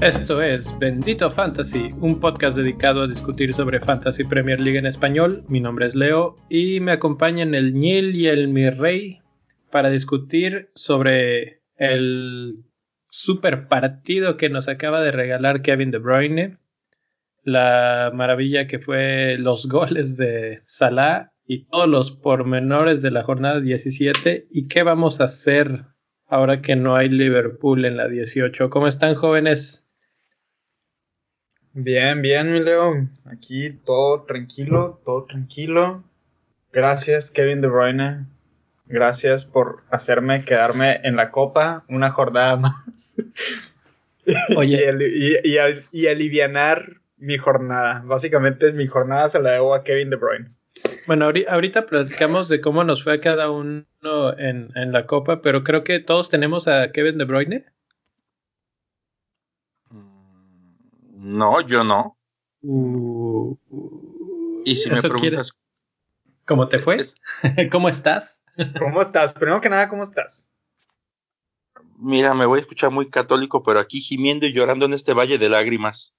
Esto es Bendito Fantasy, un podcast dedicado a discutir sobre Fantasy Premier League en español. Mi nombre es Leo y me acompañan el Ñil y el Mirrey para discutir sobre el super partido que nos acaba de regalar Kevin De Bruyne, la maravilla que fue los goles de Salah y todos los pormenores de la jornada 17 y qué vamos a hacer ahora que no hay Liverpool en la 18. ¿Cómo están jóvenes? Bien, bien, mi Leo. Aquí todo tranquilo, todo tranquilo. Gracias, Kevin De Bruyne. Gracias por hacerme quedarme en la copa una jornada más. Oye. y, y, alivianar mi jornada. Básicamente mi jornada se la debo a Kevin De Bruyne. Bueno, ahorita platicamos de cómo nos fue a cada uno en, en la copa, pero creo que todos tenemos a Kevin De Bruyne. No, yo no. Uh, y si me preguntas. ¿Cómo te fue? ¿Cómo estás? ¿Cómo estás? Primero que nada, ¿cómo estás? Mira, me voy a escuchar muy católico, pero aquí gimiendo y llorando en este valle de lágrimas.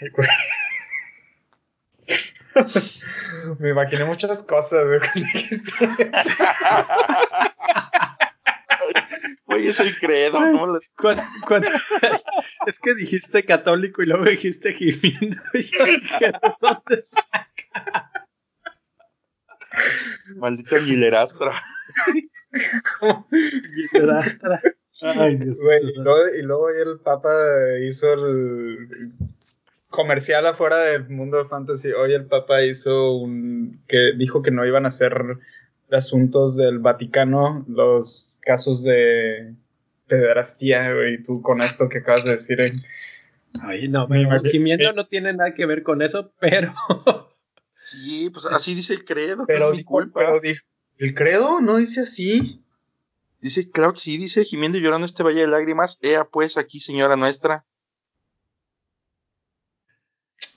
me imaginé muchas cosas, Oye, soy credo, ¿no? es que dijiste católico y luego dijiste gimiendo. Y yo dije, ¿dónde saca? Maldita Gilerastra. Gilerastra. Ay, Dios y, luego, y luego el Papa hizo el comercial afuera del mundo de fantasy. Hoy el Papa hizo un que dijo que no iban a hacer asuntos del Vaticano los casos de pederastía, y tú con esto que acabas de decir. Eh. Ay, no, gimiendo no tiene nada que ver con eso, pero. sí, pues así dice el credo. Pero, pero dijo, ¿el credo no dice así? Dice, claro que sí, dice gimiendo y llorando este valle de lágrimas. Ea, pues aquí, señora nuestra.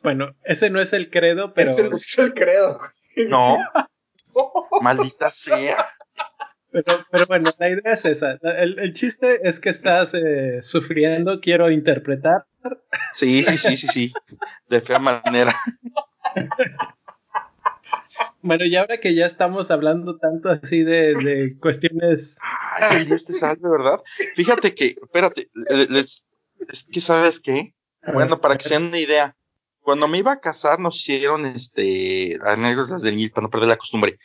Bueno, ese no es el credo, pero. Ese no es el credo. No. Maldita sea. Pero, pero, bueno, la idea es esa. El, chiste es que estás eh, sufriendo, quiero interpretar. Sí, sí, sí, sí, sí. De fea manera. Bueno, y ahora que ya estamos hablando tanto así de, de cuestiones. Ay, Dios te salve, ¿verdad? Fíjate que, espérate, les, es que sabes qué. Bueno, para que se den una idea, cuando me iba a casar nos hicieron este anécdotas del Nil para no perder la costumbre.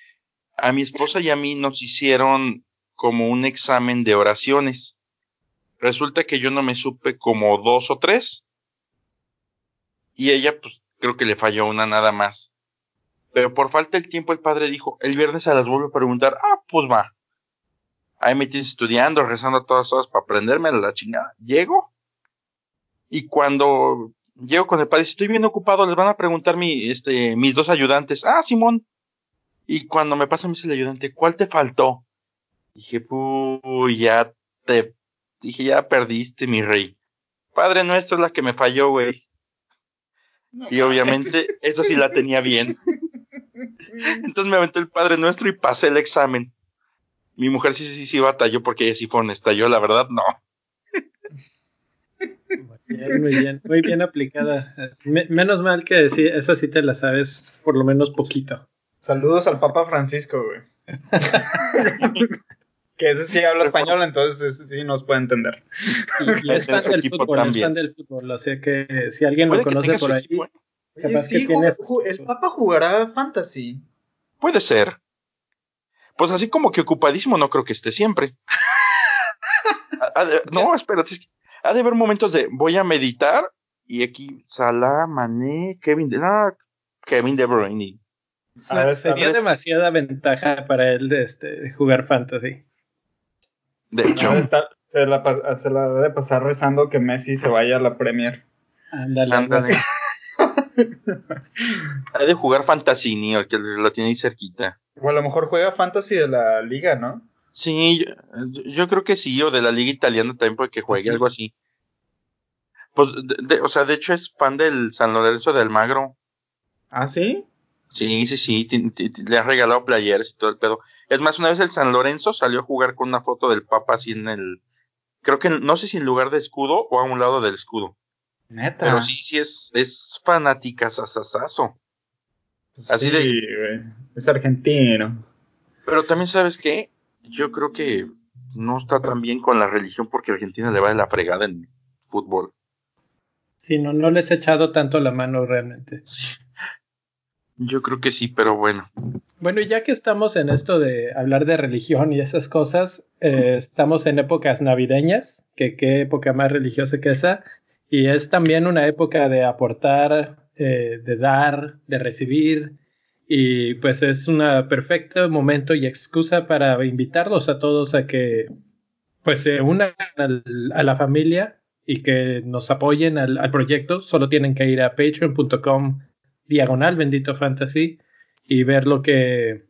A mi esposa y a mí nos hicieron como un examen de oraciones. Resulta que yo no me supe como dos o tres. Y ella, pues, creo que le falló una nada más. Pero por falta del tiempo, el padre dijo, el viernes se las vuelve a preguntar, ah, pues va. Ahí me tienes estudiando, rezando a todas horas para aprenderme la chingada. Llego. Y cuando llego con el padre, estoy bien ocupado, les van a preguntar mi, este, mis dos ayudantes. Ah, Simón. Y cuando me pasa a mí el ayudante, ¿cuál te faltó? Dije, uy, ya te, dije, ya perdiste, mi rey. Padre nuestro es la que me falló, güey. y obviamente, eso sí la tenía bien. Entonces me aventé el Padre Nuestro y pasé el examen. Mi mujer sí, sí, sí batalló porque ella sí fue honesta. Yo, la verdad, no muy bien, muy bien aplicada. menos mal que sí, esa sí te la sabes por lo menos poquito. Saludos al Papa Francisco, güey. que ese sí habla español, entonces ese sí nos puede entender. Y, es fan del fútbol, es fan del fútbol, o sea que si alguien lo conoce por ahí, capaz que tiene... el Papa jugará fantasy. Puede ser. Pues así como que ocupadísimo no creo que esté siempre. no, espérate, es que ha de haber momentos de voy a meditar y aquí Salah, Mané, Kevin de ah, Kevin De Bruyne. sería demasiada ventaja para él de este jugar fantasy. De hecho, se, la, se la debe pasar rezando que Messi se vaya a la Premier. Ándale, ándale. ha de jugar fantasy, Neo, que lo tiene ahí cerquita. O a lo mejor juega fantasy de la liga, ¿no? Sí, yo, creo que sí, o de la liga italiana también porque juegue algo así. Pues, o sea, de hecho es fan del San Lorenzo del Magro. ¿Ah, sí? Sí, sí, sí, le han regalado playeres y todo el pedo. Es más, una vez el San Lorenzo salió a jugar con una foto del Papa así en el, creo que no sé si en lugar de escudo o a un lado del escudo. Neta. Pero sí, sí es, es fanática sasasazo. Así de. Es argentino. Pero también, ¿sabes qué? Yo creo que no está tan bien con la religión porque Argentina le va de la fregada en fútbol. Sí, no, no les he echado tanto la mano realmente. Sí. Yo creo que sí, pero bueno. Bueno, y ya que estamos en esto de hablar de religión y esas cosas, eh, estamos en épocas navideñas, que qué época más religiosa que esa, y es también una época de aportar, eh, de dar, de recibir, y pues es un perfecto momento y excusa para invitarlos a todos a que pues se unan a la familia y que nos apoyen al, al proyecto. Solo tienen que ir a patreon.com diagonal bendito fantasy y ver lo que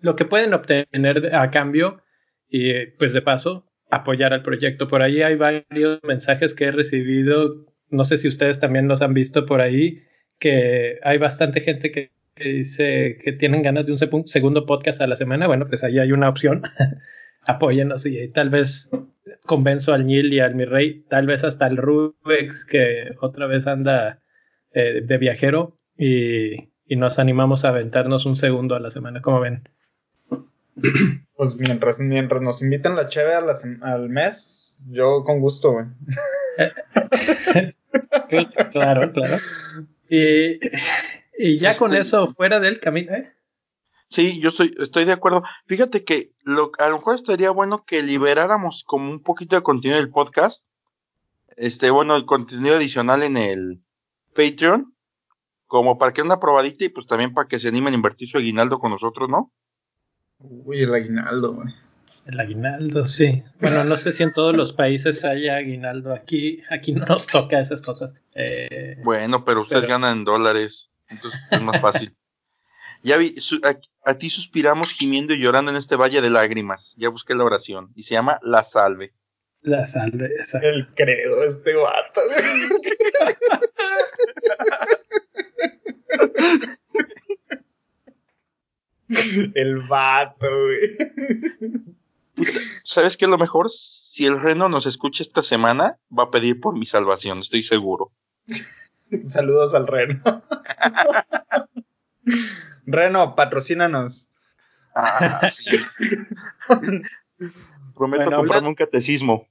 lo que pueden obtener a cambio y pues de paso apoyar al proyecto. Por ahí hay varios mensajes que he recibido, no sé si ustedes también los han visto por ahí, que hay bastante gente que, dice que tienen ganas de un segundo podcast a la semana. Bueno, pues ahí hay una opción. Apóyennos y tal vez convenzo al Nil y al mi rey, tal vez hasta el Rubex que otra vez anda eh, de viajero y, nos animamos a aventarnos un segundo a la semana, como ven. Pues mientras, mientras nos invitan la cheve al mes, yo con gusto, güey. claro, claro. Y, ya con este eso fuera del camino, ¿eh? Sí, yo estoy, estoy de acuerdo. Fíjate que lo, a lo mejor estaría bueno que liberáramos como un poquito de contenido del podcast. Este, bueno, el contenido adicional en el Patreon como para que una probadita y pues también para que se animen a invertir su aguinaldo con nosotros, ¿no? Uy, el aguinaldo, güey. El aguinaldo, sí. Bueno, no sé si en todos los países haya aguinaldo. Aquí, aquí no nos toca esas cosas. Eh, bueno, pero ustedes ganan en dólares, entonces es más fácil. ya vi, a, ti suspiramos gimiendo y llorando en este valle de lágrimas. Ya busqué la oración y se llama La Salve. La Salve, esa. El credo, este guato. El vato, ¿Sabes qué es lo mejor? Si el Reno nos escucha esta semana, va a pedir por mi salvación, estoy seguro. Saludos al Reno. Reno, patrocínanos. Ah, Prometo comprarme un catecismo.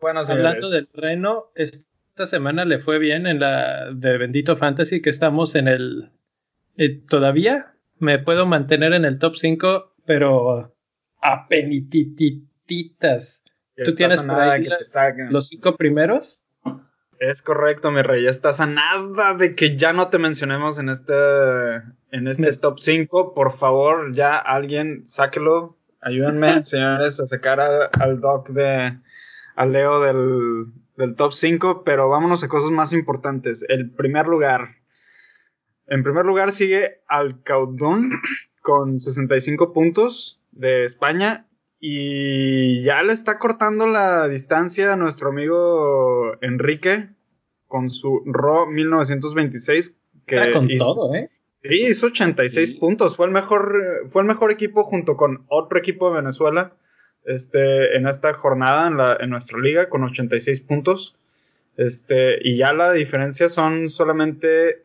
Bueno, Hablando del Reno, esta semana le fue bien en la de Bendito Fantasy, que estamos en el. Eh, todavía me puedo mantener en el top 5, pero a penitititas. ¿Tú tienes por ahí los cinco primeros? Es correcto, mi rey. Estás a nada de que ya no te mencionemos en este, en este top 5. Por favor, ya alguien sáquelo. Ayúdenme, señores, a sacar al doc de. al Leo del, del top 5. Pero vámonos a cosas más importantes. El primer lugar. En primer lugar sigue Alcaudón con 65 puntos de España y ya le está cortando la distancia a nuestro amigo Enrique con su RO 1926 que con todo, ¿eh? Sí, hizo 86 puntos, fue el mejor fue el mejor equipo junto con otro equipo de Venezuela este en esta jornada en la en nuestra liga con 86 puntos. Este, y ya la diferencia son solamente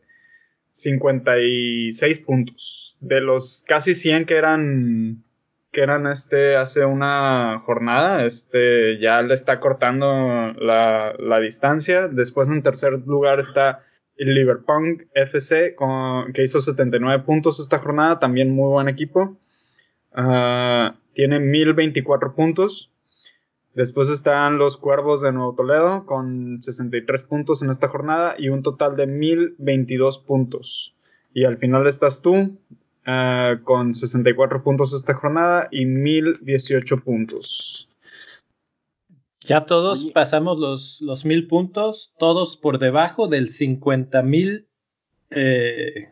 56 puntos. De los casi 100 que eran que eran este hace una jornada, este ya le está cortando la, la distancia. Después en tercer lugar está el Liverpool FC que hizo 79 puntos esta jornada, también muy buen equipo. Uh, tiene 1024 puntos. Después están los Cuervos de Nuevo Toledo con 63 puntos en esta jornada y un total de 1022 puntos. Y al final estás tú uh, con 64 puntos esta jornada y 1018 puntos. Ya todos pasamos los, los 1000 puntos, todos por debajo del 50 mil. Eh,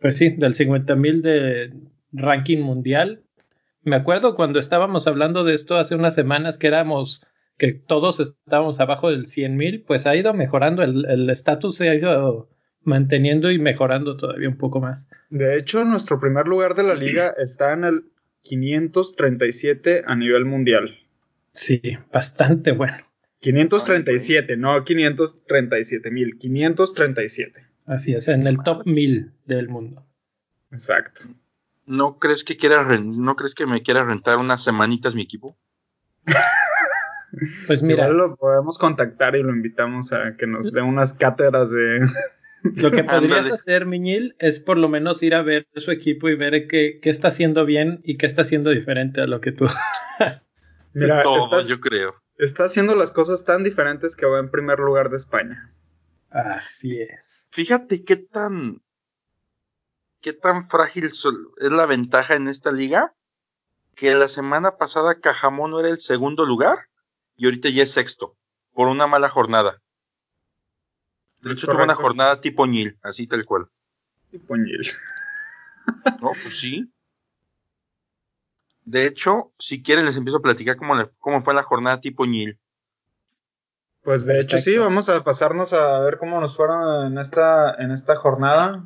pues sí, del 50 mil de ranking mundial me acuerdo cuando estábamos hablando de esto hace unas semanas que éramos, que todos estábamos abajo del 100 mil, pues ha ido mejorando, el estatus se ha ido manteniendo y mejorando todavía un poco más. De hecho, nuestro primer lugar de la liga está en el 537 a nivel mundial. Sí, bastante bueno. 537, no 537 mil, 537. Así es, en el top 1000 del mundo. Exacto. ¿No crees que quiera no crees que me quiera rentar unas semanitas mi equipo? pues mira, lo podemos contactar y lo invitamos a que nos dé unas cátedras de lo que podrías hacer, Miñil, es por lo menos ir a ver su equipo y ver qué, qué está haciendo bien y qué está haciendo diferente a lo que tú. Mira, Todo, yo creo. Está haciendo las cosas tan diferentes que va en primer lugar de España. Así es. Fíjate qué tan qué tan frágil es la ventaja en esta liga que la semana pasada Cajamón era el segundo lugar y ahorita ya es sexto por una mala jornada. De hecho, tuvo una jornada tipo Ñil, así tal cual. Tipo Ñil. no, pues sí. De hecho, si quieren les empiezo a platicar cómo, cómo fue la jornada tipo Ñil. Pues de hecho sí, vamos a pasarnos a ver cómo nos fueron en esta, en esta jornada.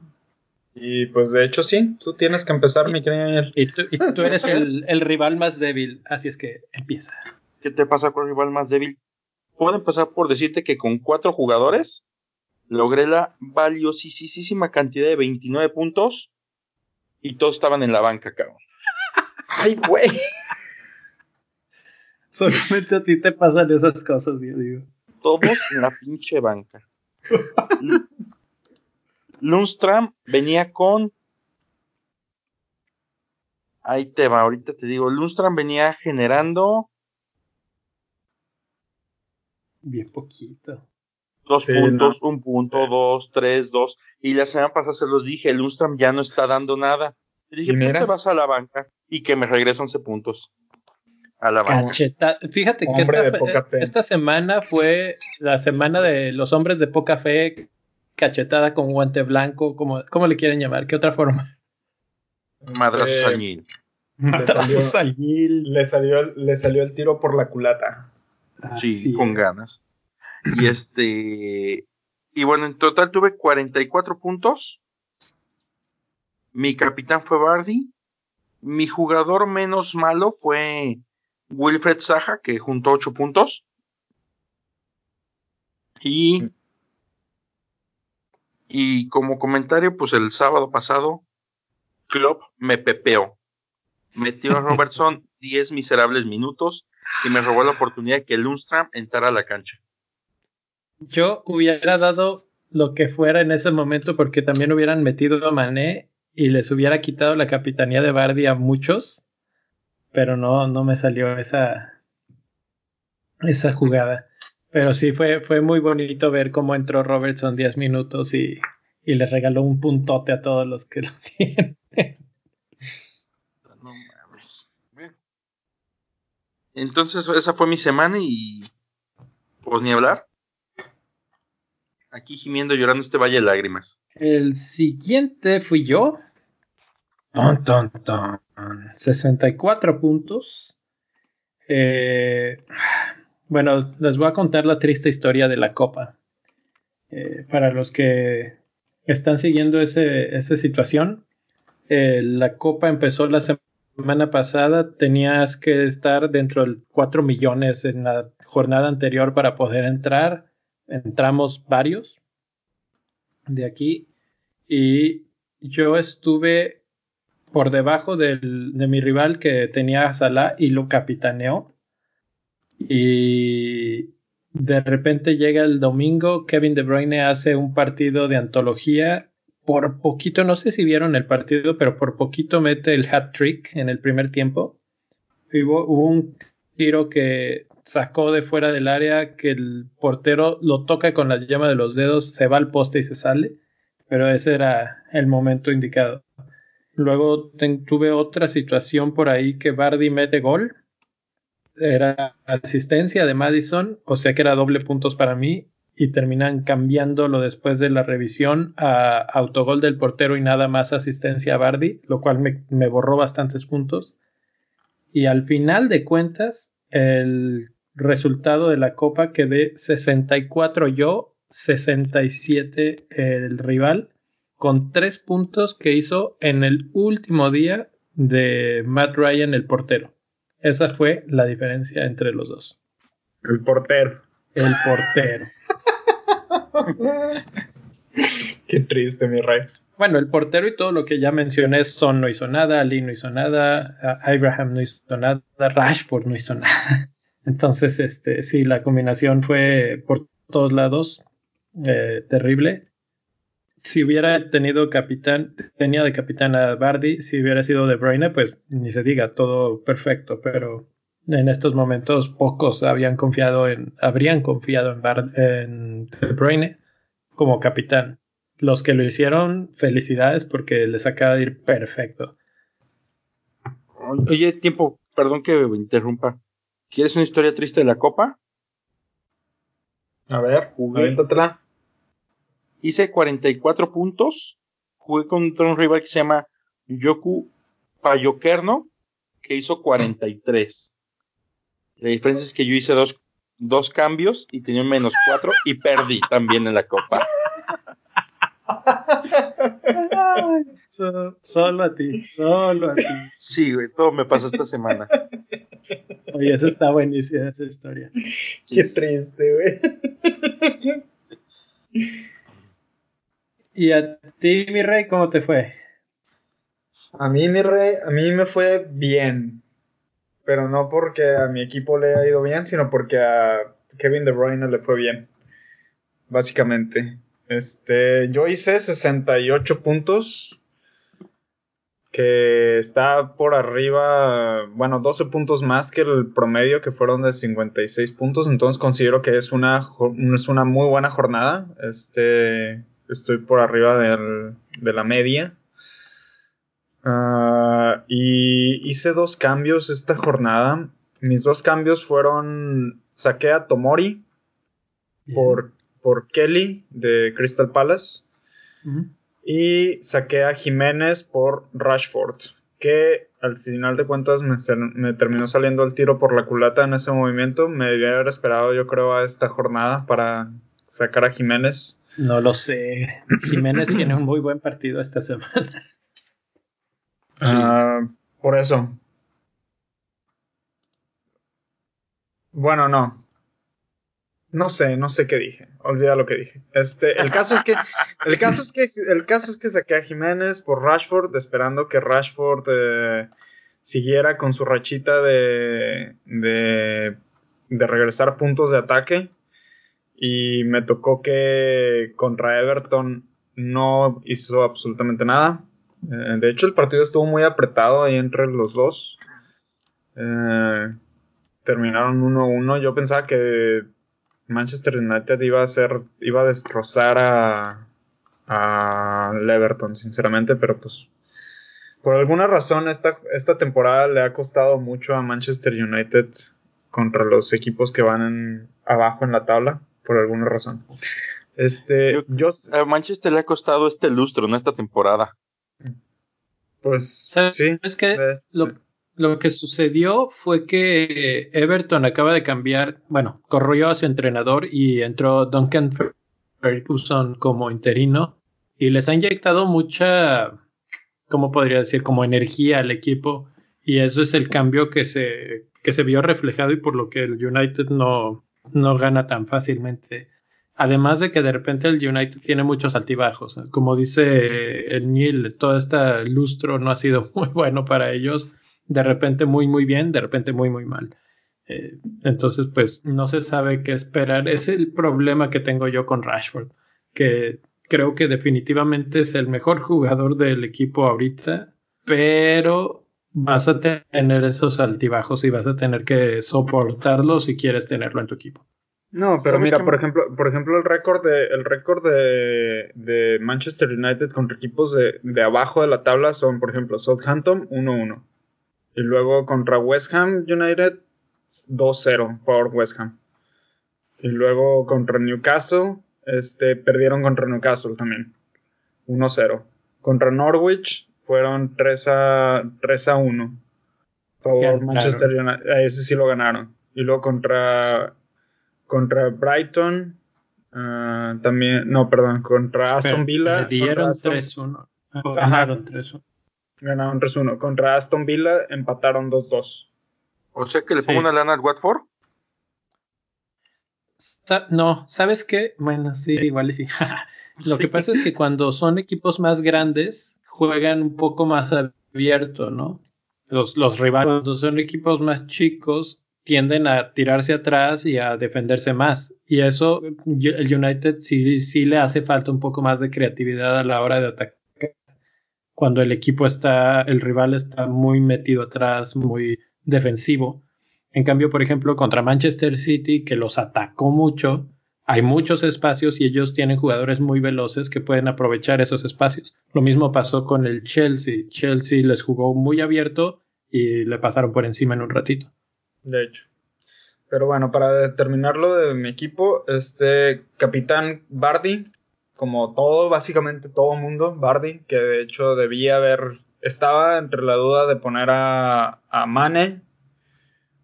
Y pues de hecho sí, tú tienes que empezar, mi querido Y tú, y tú eres el, el, rival más débil, así es que empieza. ¿Qué te pasa con el rival más débil? Puedo empezar por decirte que con cuatro jugadores logré la valiosísima cantidad de 29 puntos y todos estaban en la banca, cabrón. Ay, güey. Solamente a ti te pasan esas cosas, yo digo. Todos en la pinche banca. Lundstram venía con. Ahí te va, ahorita te digo. Lundstram venía generando. Bien poquito. Dos puntos, un punto, dos, tres, dos. Y la semana pasada se los dije, el Lundstrom ya no está dando nada. Y dije, ¿por pues te vas a la banca? Y que me regresan 11 puntos. A la banca. Fíjate que esta, esta, semana fue la semana de los hombres de poca fe, cachetada con guante blanco, como, ¿cómo le quieren llamar? ¿Qué otra forma? Madrazo eh, Madrazo Le salió, le salió el tiro por la culata. sí, con ganas. Y este. Y bueno, en total tuve 44 puntos. Mi capitán fue Bardi. Mi jugador menos malo fue Wilfred Saja, que juntó 8 puntos. Y. Y como comentario, pues el sábado pasado, Klopp me pepeó. Metió a Robertson 10 miserables minutos y me robó la oportunidad de que Lundstram entrara a la cancha. Yo hubiera dado lo que fuera en ese momento porque también hubieran metido a Mané y les hubiera quitado la capitanía de Bardi a muchos, pero no, no me salió esa, esa jugada. Pero sí fue, fue muy bonito ver cómo entró Robertson 10 minutos y, y le regaló un puntote a todos los que lo tienen. Entonces esa fue mi semana y pues ni hablar aquí gimiendo, llorando este valle de lágrimas. El siguiente fui yo. Ton, ton, ton. 64 puntos. Eh, bueno, les voy a contar la triste historia de la Copa. Eh, para los que están siguiendo esa situación, eh, la Copa empezó la semana pasada. Tenías que estar dentro de 4 millones en la jornada anterior para poder entrar entramos varios de aquí y yo estuve por debajo de mi rival que tenía a Salah y lo capitaneó y de repente llega el domingo, Kevin De Bruyne hace un partido de antología, por poquito, no sé si vieron el partido, pero por poquito mete el hat trick en el primer tiempo. hubo un tiro que sacó de fuera del área que el portero lo toca con la llama de los dedos, se va al poste y se sale, pero ese era el momento indicado. Luego tuve otra situación por ahí que Bardi mete gol, era asistencia de Madison, o sea que era doble puntos para mí y terminan cambiándolo después de la revisión a autogol del portero y nada más asistencia a Bardi, lo cual me, me borró bastantes puntos. Y al final de cuentas, el resultado de la Copa quedé 64 yo 67 el rival, con tres puntos que hizo en el último día de Matt Ryan, el portero. Esa fue la diferencia entre los dos. El portero. El portero. Qué triste, mi rey. Bueno, el portero y todo lo que ya mencioné, Son no hizo nada, Ali no hizo nada, Abraham no hizo nada, Rashford no hizo nada. Entonces, este, sí, la combinación fue por todos lados eh, terrible. Si hubiera tenido capitán, tenía de capitán a Bardi, si hubiera sido De Bruyne, pues ni se diga, todo perfecto, pero en estos momentos pocos habían confiado en, habrían confiado en, en De como capitán. Los que lo hicieron, felicidades porque les acaba de ir perfecto. Oye, tiempo, perdón que me interrumpa. ¿Quieres una historia triste de la Copa? A ver, jugué. Hice 44 puntos. Jugué contra un rival que se llama Yoku Payokerno, que hizo 43. La diferencia es que yo hice dos, dos cambios y tenía un menos 4 y perdí también en la Copa. solo a ti, solo a ti. Sí, güey, todo me pasó esta semana. Oye, esa está buenísima esa historia. Qué triste, güey. ¿Y a ti, mi rey, cómo te fue? A mí, mi rey, a mí me fue bien. Pero no porque a mi equipo le ha ido bien, sino porque a Kevin De Bruyne le fue bien. Básicamente. Este, yo hice 68 puntos, que está por arriba, bueno, 12 puntos más que el promedio que fueron de 56 puntos, entonces considero que es una, es una muy buena jornada. Este, estoy por arriba de la media. Ah, y hice dos cambios esta jornada. Mis dos cambios fueron, saqué a Tomori por por Kelly de Crystal Palace. Y saqué a Jiménez por Rashford, que al final de cuentas me, terminó saliendo el tiro por la culata en ese movimiento. Me debía haber esperado, yo creo, a esta jornada para sacar a Jiménez. No lo sé. Jiménez tiene un muy buen partido esta semana. Ah, por eso. Bueno, no. No sé, no sé qué dije. Olvida lo que dije. Este, el caso es que, el caso es que, el caso es que saqué a Jiménez por Rashford, esperando que Rashford eh, siguiera con su rachita de, de, de regresar puntos de ataque. Y me tocó que contra Everton no hizo absolutamente nada. Eh, de hecho, el partido estuvo muy apretado ahí entre los dos. Eh, terminaron 1-1. Yo pensaba que Manchester United iba a ser, iba a destrozar a, a Everton, sinceramente, pero pues por alguna razón esta, esta temporada le ha costado mucho a Manchester United contra los equipos que van abajo en la tabla, por alguna razón. Este, yo, a Manchester le ha costado este lustro, en esta temporada. Pues sí. Es que lo, lo que sucedió fue que Everton acaba de cambiar, bueno, corrió a su entrenador y entró Duncan Ferguson como interino y les ha inyectado mucha, ¿cómo podría decir? Como energía al equipo y eso es el cambio que se, que se vio reflejado y por lo que el United no, no gana tan fácilmente. Además de que de repente el United tiene muchos altibajos. Como dice el Neil, todo este lustro no ha sido muy bueno para ellos de repente muy muy bien, de repente muy muy mal. Eh, entonces, pues no se sabe qué esperar. Es el problema que tengo yo con Rashford, que creo que definitivamente es el mejor jugador del equipo ahorita, pero vas a tener esos altibajos y vas a tener que soportarlo si quieres tenerlo en tu equipo. No, pero mira, por ejemplo, por ejemplo, el récord de, el récord de, de Manchester United contra equipos de, de, abajo de la tabla son, por ejemplo, Southampton 1-1. Y luego contra West Ham United 2-0 por West Ham. Y luego contra Newcastle, este, perdieron contra Newcastle también. 1-0. Contra Norwich fueron 3 a, 3 a 1. Por Manchester United. Ese sí lo ganaron. Y luego contra, contra Brighton Ah, también, no, perdón, contra Aston Villa. Le dieron 3-1. Ganaron 3-1. Ganaron 3-1. Contra Aston Villa empataron 2-2. O sea que le pongo una lana al Watford. No, ¿sabes qué? Bueno, sí, igual y sí. Lo que pasa es que cuando son equipos más grandes, juegan un poco más abierto, ¿no? Los, los rivales, cuando son equipos más chicos, tienden a tirarse atrás y a defenderse más. Y eso, el United sí, sí le hace falta un poco más de creatividad a la hora de atacar. Cuando el equipo está, el rival está muy metido atrás, muy defensivo. En cambio, por ejemplo, contra Manchester City, que los atacó mucho, hay muchos espacios y ellos tienen jugadores muy veloces que pueden aprovechar esos espacios. Lo mismo pasó con el Chelsea. Chelsea les jugó muy abierto y le pasaron por encima en un ratito de hecho. Pero bueno, para terminarlo de mi equipo, este capitán Bardi, como todo, básicamente todo mundo, Bardi, que de hecho debía haber, estaba entre la duda de poner a, a Mane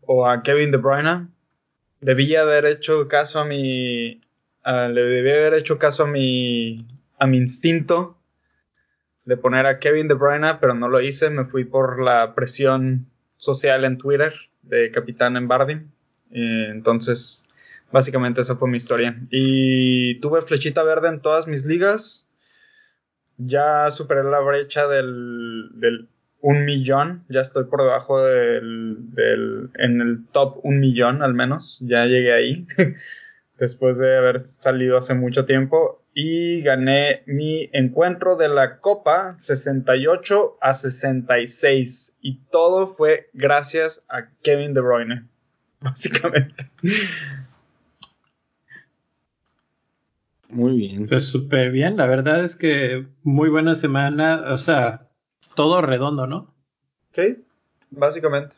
o a Kevin De Bruyne. Debía haber hecho caso a mi, le debía haber hecho caso a mi, a mi instinto de poner a Kevin De Bruyne, pero no lo hice, me fui por la presión social en Twitter de capitán en Bardi. Eh, entonces, básicamente esa fue mi historia. Y tuve flechita verde en todas mis ligas. Ya superé la brecha del, del un millón. Ya estoy por debajo del, del, en el top un millón al menos. Ya llegué ahí. Después de haber salido hace mucho tiempo. Y gané mi encuentro de la Copa 68 a 66 y todo fue gracias a Kevin De Bruyne, básicamente. Muy bien. Pues súper bien, la verdad es que muy buena semana, o sea, todo redondo, ¿no? Sí, básicamente.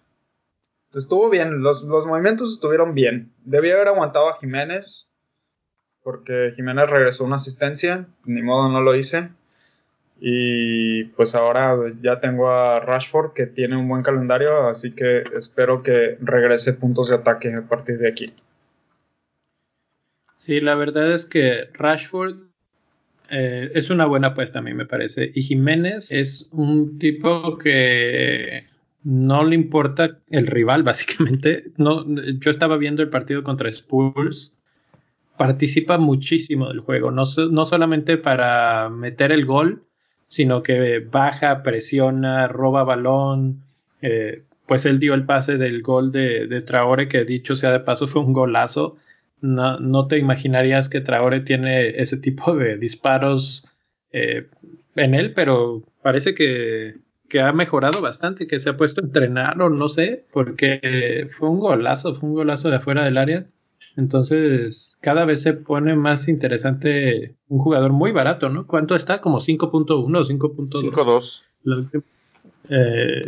Estuvo bien, los, los movimientos estuvieron bien. Debía haber aguantado a Jiménez, porque Jiménez regresó una asistencia, ni modo no lo hice. Y pues ahora ya tengo a Rashford que tiene un buen calendario, así que espero que regrese puntos de ataque a partir de aquí. Sí, la verdad es que Rashford eh, es una buena apuesta a mí me parece. Y Jiménez es un tipo que no le importa el rival, básicamente. No, yo estaba viendo el partido contra Spurs. Participa muchísimo del juego, no, no solamente para meter el gol, sino que baja, presiona, roba balón. Eh, pues él dio el pase del gol de, de, Traore, que dicho sea de paso fue un golazo. No, no, te imaginarías que Traore tiene ese tipo de disparos eh, en él, pero parece que, que, ha mejorado bastante, que se ha puesto a entrenar o no sé, porque fue un golazo, fue un golazo de afuera del área. Entonces, cada vez se pone más interesante un jugador muy barato, ¿no? ¿Cuánto está? ¿Como 5.1 o 5.2? 5.2. Eh,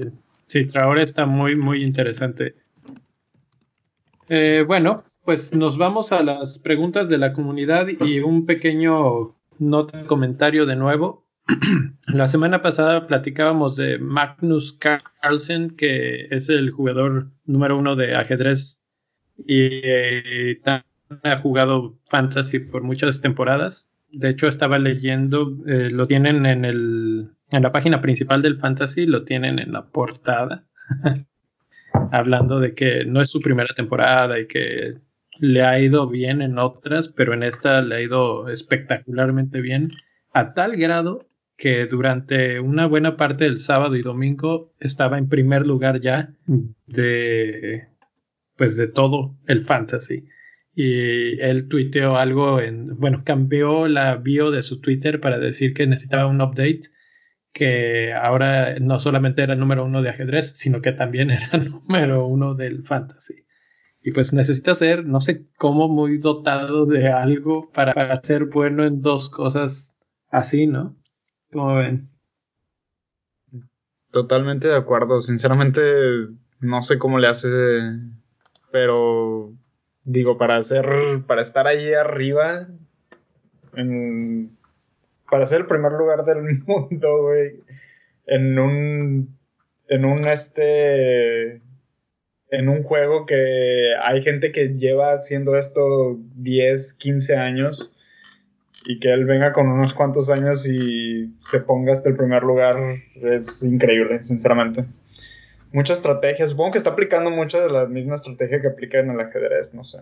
sí, ahora está muy, muy interesante. Eh, bueno, pues nos vamos a las preguntas de la comunidad y un pequeño nota comentario de nuevo. la semana pasada platicábamos de Magnus Carlsen, que es el jugador número uno de ajedrez y eh, ha jugado fantasy por muchas temporadas. De hecho, estaba leyendo, eh, lo tienen en, el, en la página principal del fantasy, lo tienen en la portada, hablando de que no es su primera temporada y que le ha ido bien en otras, pero en esta le ha ido espectacularmente bien, a tal grado que durante una buena parte del sábado y domingo estaba en primer lugar ya de pues de todo el fantasy. Y él tuiteó algo en, bueno, cambió la bio de su Twitter para decir que necesitaba un update, que ahora no solamente era el número uno de ajedrez, sino que también era el número uno del fantasy. Y pues necesita ser, no sé cómo, muy dotado de algo para, para ser bueno en dos cosas así, ¿no? Como ven. Totalmente de acuerdo. Sinceramente, no sé cómo le hace pero digo, para hacer, para estar ahí arriba, para ser el primer lugar del mundo, güey, en un, en un este, en un juego que hay gente que lleva haciendo esto 10, 15 años y que él venga con unos cuantos años y se ponga hasta el primer lugar es increíble, sinceramente. Mucha estrategia, supongo que está aplicando muchas de la misma estrategia que aplica en el ajedrez, no sé.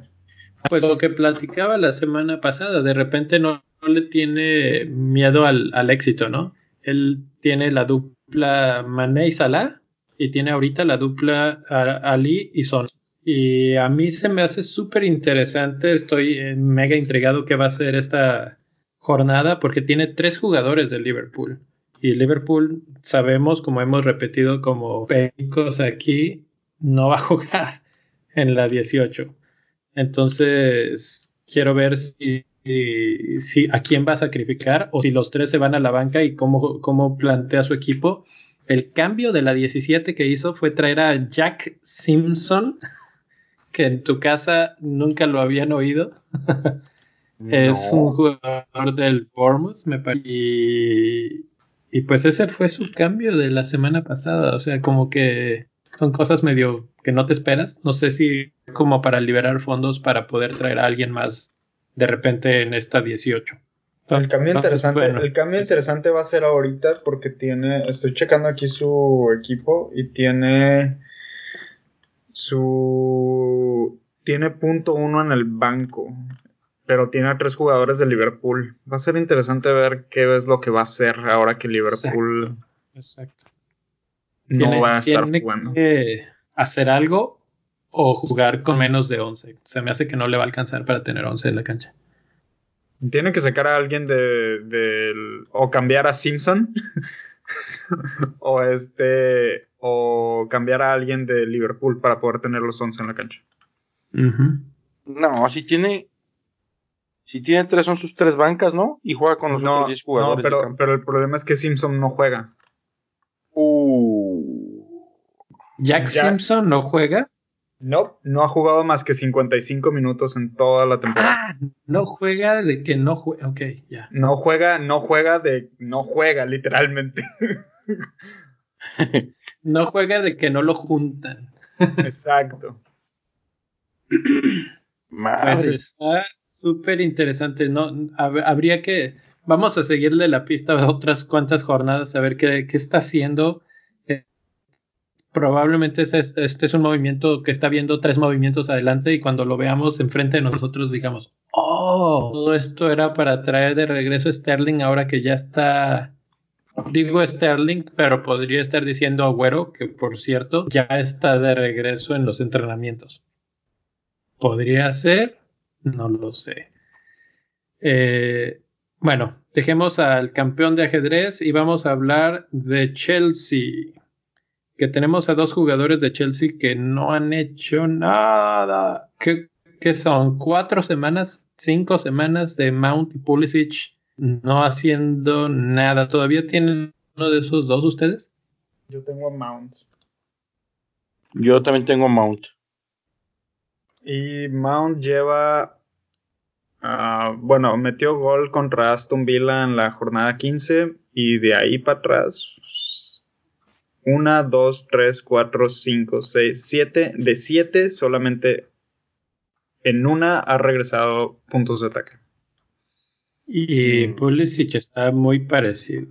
Pues lo que platicaba la semana pasada, de repente no, le tiene miedo al, al, éxito, ¿no? Él tiene la dupla Mané y Salah y tiene ahorita la dupla Ali y Son. Y a mí se me hace súper interesante, estoy eh, mega intrigado qué va a ser esta jornada porque tiene tres jugadores de Liverpool. Y Liverpool, sabemos, como hemos repetido como pecos aquí, no va a jugar en la 18. Entonces, quiero ver si, si, a quién va a sacrificar o si los tres se van a la banca y cómo, cómo plantea su equipo. El cambio de la 17 que hizo fue traer a Jack Simpson, que en tu casa nunca lo habían oído. Es un jugador del Bournemouth, me parece. Y, y pues ese fue su cambio de la semana pasada. O sea, como que son cosas medio que no te esperas. No sé si como para liberar fondos para poder traer a alguien más de repente en esta 18. El cambio interesante, el cambio interesante va a ser ahorita porque tiene, estoy checando aquí su equipo y tiene su tiene punto uno en el banco, pero tiene a tres jugadores de Liverpool. Va a ser interesante ver qué es lo que va a hacer ahora que Liverpool Exacto no va a estar jugando. Que hacer algo o jugar con menos de 11. Se me hace que no le va a alcanzar para tener 11 en la cancha. Tiene que sacar a alguien de, o cambiar a Simpson o este o cambiar a alguien de Liverpool para poder tener los 11 en la cancha. No, si tiene si tiene tres son sus tres bancas, ¿no? Y juega con los otros 10 jugadores. No, pero, pero el problema es que Simpson no juega. Uh. Jack, Simpson no juega. No, no ha jugado más que 55 minutos en toda la temporada. Ah, no juega de que no juega. Ok, ya. No juega, no juega de. No juega, literalmente. no juega de que no lo juntan. Exacto. pues está súper interesante. No, habría que vamos a seguirle la pista a otras cuantas jornadas a ver qué, está haciendo. Probablemente este es un movimiento que está viendo tres movimientos adelante y cuando lo veamos enfrente de nosotros digamos, oh, todo esto era para traer de regreso a Sterling ahora que ya está, digo Sterling, pero podría estar diciendo Agüero, que por cierto ya está de regreso en los entrenamientos. ¿Podría ser? No lo sé. Eh, bueno, dejemos al campeón de ajedrez y vamos a hablar de Chelsea. Que tenemos a dos jugadores de Chelsea que no han hecho nada. ¿Qué, son? ¿Cuatro semanas? ¿Cinco semanas de Mount y Pulisic no haciendo nada? ¿Todavía tienen uno de esos dos ustedes? Yo tengo a Mount. Yo también tengo a Mount. Y Mount lleva Ah, bueno, metió gol contra Aston Villa en la jornada 15 y de ahí para atrás. 1, 2, 3, 4, 5, 6, 7. De 7 solamente en una ha regresado puntos de ataque. Y mm. Pulisic está muy parecido.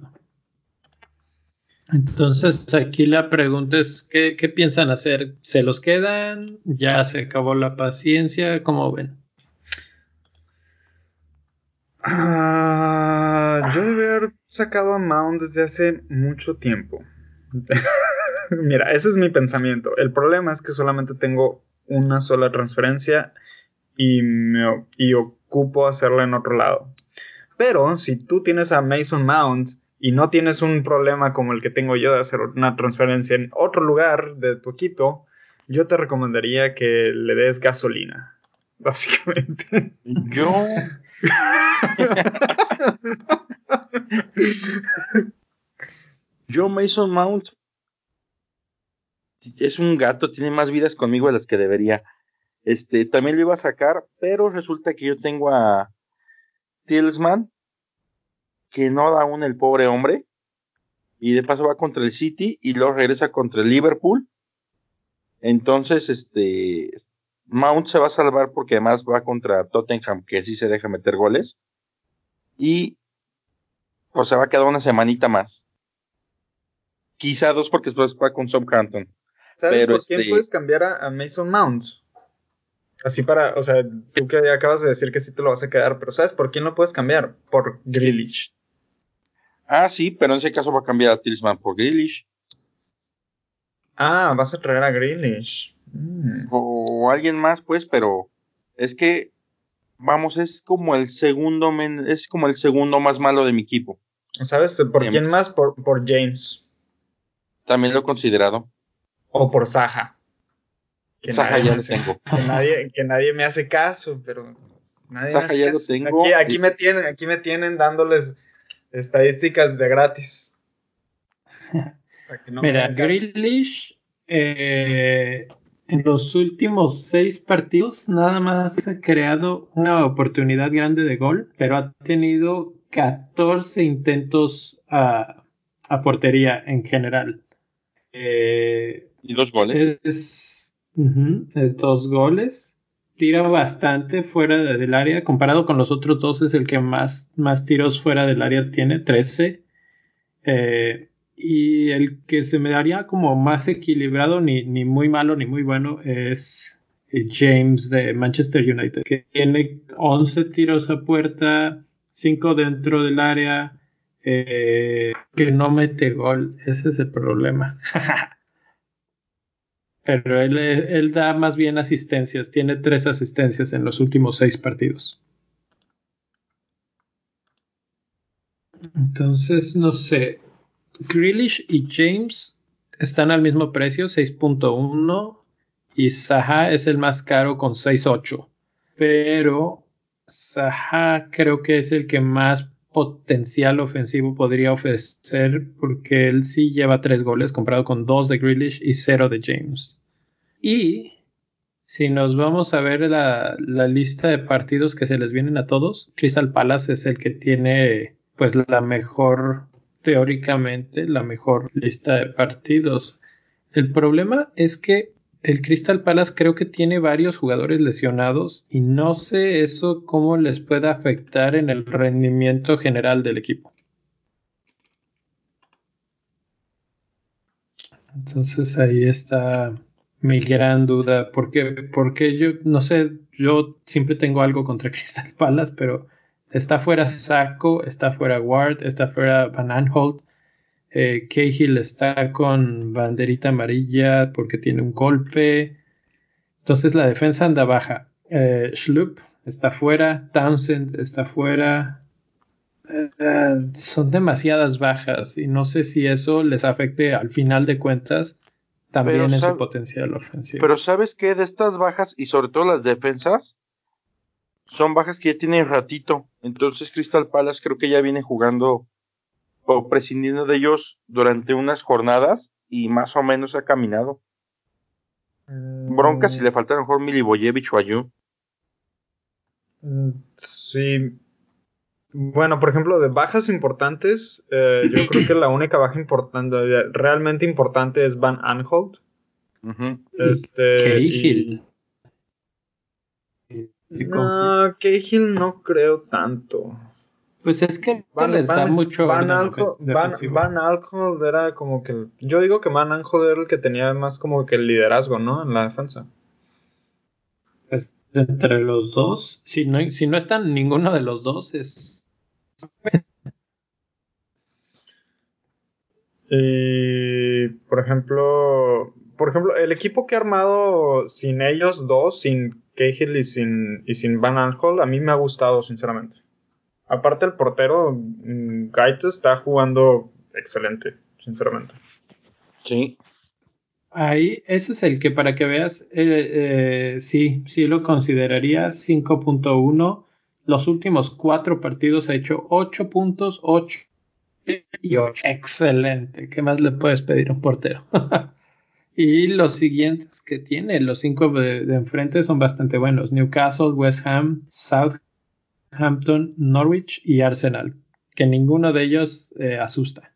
Entonces aquí la pregunta es, ¿qué, ¿qué, piensan hacer? ¿Se los quedan? ¿Ya se acabó la paciencia? ¿Cómo ven? Ah, yo debe haber sacado a Mount desde hace mucho tiempo. Mira, ese es mi pensamiento. El problema es que solamente tengo una sola transferencia y, me, y ocupo hacerla en otro lado. Pero si tú tienes a Mason Mount y no tienes un problema como el que tengo yo de hacer una transferencia en otro lugar de tu equipo, yo te recomendaría que le des gasolina, básicamente. Yo Yo, Mason Mount, es un gato, tiene más vidas conmigo de las que debería. Este, también lo iba a sacar, pero resulta que yo tengo a Tillsman, que no da aún el pobre hombre, y de paso va contra el City y luego regresa contra el Liverpool. Entonces, este, Mount se va a salvar porque además va contra Tottenham, que sí se deja meter goles. Y pues se va a quedar una semanita más. Quizá dos porque después va con Southampton. ¿Sabes por quién este puedes cambiar a, Mason Mount? Así para, o sea, tú que acabas de decir que sí te lo vas a quedar, pero ¿sabes por quién lo puedes cambiar? Por Grealish. Ah, sí, pero en ese caso va a cambiar a Tillsman por Grealish. Ah, vas a traer a Grealish. Mm. O, alguien más, pues, pero es que, vamos, es como el segundo, es como el segundo más malo de mi equipo. ¿Sabes por quién más? Por, por James. También lo he considerado. O por Saja. Que Saja ya lo tengo. Que nadie, me hace caso, pero nadie Saja ya lo tengo. Aquí, me tienen, aquí me tienen dándoles estadísticas de gratis. Mira, Grealish eh, en los últimos seis partidos nada más ha creado una oportunidad grande de gol, pero ha tenido 14 intentos a, portería en general. Eh, ¿Y dos goles? Es, dos goles. Tira bastante fuera del área. Comparado con los otros dos, es el que más, más tiros fuera del área tiene, 13. Eh, y el que se me daría como más equilibrado, ni, ni muy malo ni muy bueno, es eh, James de Manchester United, que tiene 11 tiros a puerta, 5 dentro del área, eh, que no mete gol. Ese es el problema. Pero él, él, da más bien asistencias, tiene tres asistencias en los últimos seis partidos. Entonces, no sé, Grealish y James están al mismo precio, 6.1, y Saha es el más caro con 6.8. Pero Saha creo que es el que más potencial ofensivo podría ofrecer porque él sí lleva tres goles comparado con dos de Grealish y cero de James. Y si nos vamos a ver la, la, lista de partidos que se les vienen a todos, Crystal Palace es el que tiene pues la mejor teóricamente la mejor lista de partidos. El problema es que el Crystal Palace creo que tiene varios jugadores lesionados y no sé eso cómo les puede afectar en el rendimiento general del equipo. Entonces ahí está mi gran duda, porque, porque yo no sé, yo siempre tengo algo contra Crystal Palace, pero Está fuera Saco, está fuera Ward, está fuera Van Aanholt. Eh, Cahill está con banderita amarilla porque tiene un golpe. Entonces la defensa anda baja. Eh, Schlupp está fuera. Townsend está fuera. Eh, son demasiadas bajas y no sé si eso les afecte al final de cuentas también en su potencial ofensivo. Pero sabes que de estas bajas y sobre todo las defensas, son bajas que ya tienen ratito. Entonces Crystal Palace creo que ya viene jugando o prescindiendo de ellos durante unas jornadas y más o menos ha caminado. Mm. Bronca si le falta a lo mejor Milivojevic o Ayu. Mm, sí. Bueno, por ejemplo, de bajas importantes, eh, yo creo que la única baja importante, realmente importante es Van Anholt. Este. No, Cahill no creo tanto. Pues es que Van, les da mucho. Van, Alcohol, era como que. Yo digo que Van Alcohol era el que tenía más como que el liderazgo, ¿no? En la defensa. Pues entre los dos, si no, si no están ninguno de los dos, es. y, por ejemplo, por ejemplo, el equipo que ha armado sin ellos dos, sin Cahill y sin, y sin Van Aanholt, a mí me ha gustado, sinceramente. Aparte, el portero mm, Gaito está jugando excelente, sinceramente. Sí. Ahí, ese es el que para que veas, eh, eh, sí, sí lo consideraría 5.1. Los últimos cuatro partidos ha hecho 8 puntos, 8 y 8. Excelente. ¿Qué más le puedes pedir a un portero? Y los siguientes que tiene, los cinco de, enfrente son bastante buenos. Newcastle, West Ham, Southampton, Norwich y Arsenal. Que ninguno de ellos eh, asusta.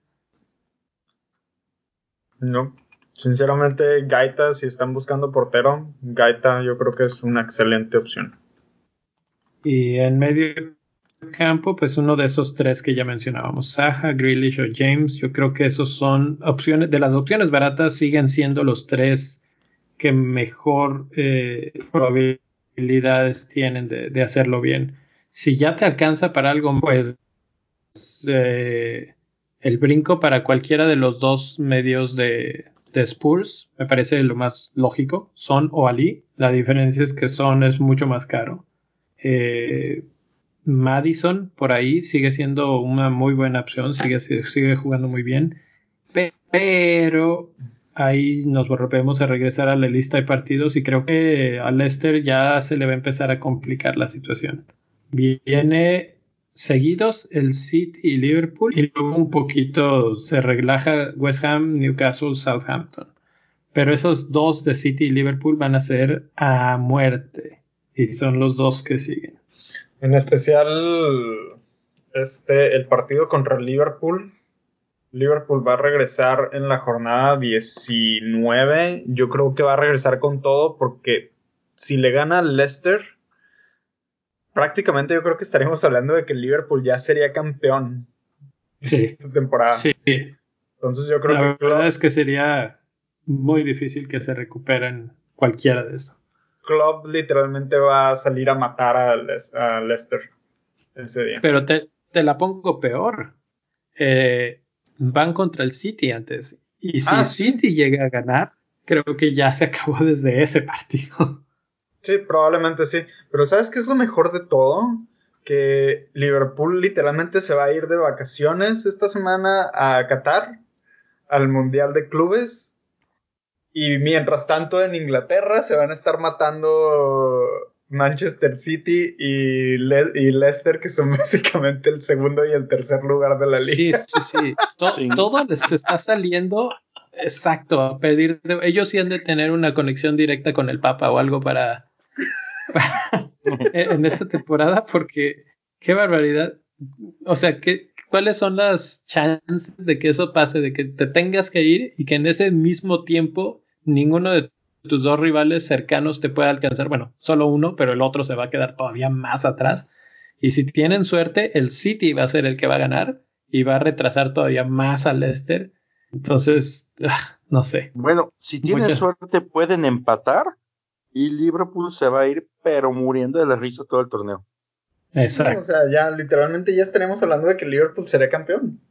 No. Sinceramente, Gaita, si están buscando portero, Gaita yo creo que es una excelente opción. Y en medio campo, pues uno de esos tres que ya mencionábamos, Saha, Grealish o James, yo creo que esos son opciones, de las opciones baratas siguen siendo los tres que mejor eh, probabilidades tienen de, hacerlo bien. Si ya te alcanza para algo, pues eh, el brinco para cualquiera de los dos medios de, Spurs me parece lo más lógico, Son o Ali. La diferencia es que Son es mucho más caro. Eh, Madison por ahí sigue siendo una muy buena opción, sigue, sigue jugando muy bien, pero ahí nos volvemos a regresar a la lista de partidos y creo que a Leicester ya se le va a empezar a complicar la situación. Viene seguidos el City y Liverpool y luego un poquito se relaja West Ham, Newcastle, Southampton. Pero esos dos de City y Liverpool van a ser a muerte y son los dos que siguen. En especial, este, el partido contra Liverpool. Liverpool va a regresar en la jornada 19. Yo creo que va a regresar con todo porque si le gana Leicester, prácticamente yo creo que estaríamos hablando de que Liverpool ya sería campeón esta temporada. Sí. Entonces yo creo la que... La verdad es que sería muy difícil que se recuperen cualquiera de estos. Club literalmente va a salir a matar a, Leicester ese día. Pero te, la pongo peor. Eh, van contra el City antes. Y si ah, City llega a ganar, creo que ya se acabó desde ese partido. Sí, probablemente sí. Pero ¿sabes qué es lo mejor de todo? Que Liverpool literalmente se va a ir de vacaciones esta semana a Qatar, al Mundial de Clubes y mientras tanto en Inglaterra se van a estar matando Manchester City y, Leicester, que son básicamente el segundo y el tercer lugar de la liga. Sí, sí, sí. Todo les está saliendo exacto a pedir. ellos sí han de tener una conexión directa con el Papa o algo para, en esta temporada, porque qué barbaridad. O sea, ¿qué, ¿cuáles son las chances de que eso pase, de que te tengas que ir y que en ese mismo tiempo ninguno de tus dos rivales cercanos te puede alcanzar. Bueno, solo uno, pero el otro se va a quedar todavía más atrás. Y si tienen suerte, el City va a ser el que va a ganar y va a retrasar todavía más al Leicester. Entonces, ah, no sé. Bueno, si tienen suerte pueden empatar y Liverpool se va a ir pero muriendo de la risa todo el torneo. Exacto. o sea, ya literalmente ya estaremos hablando de que Liverpool será campeón.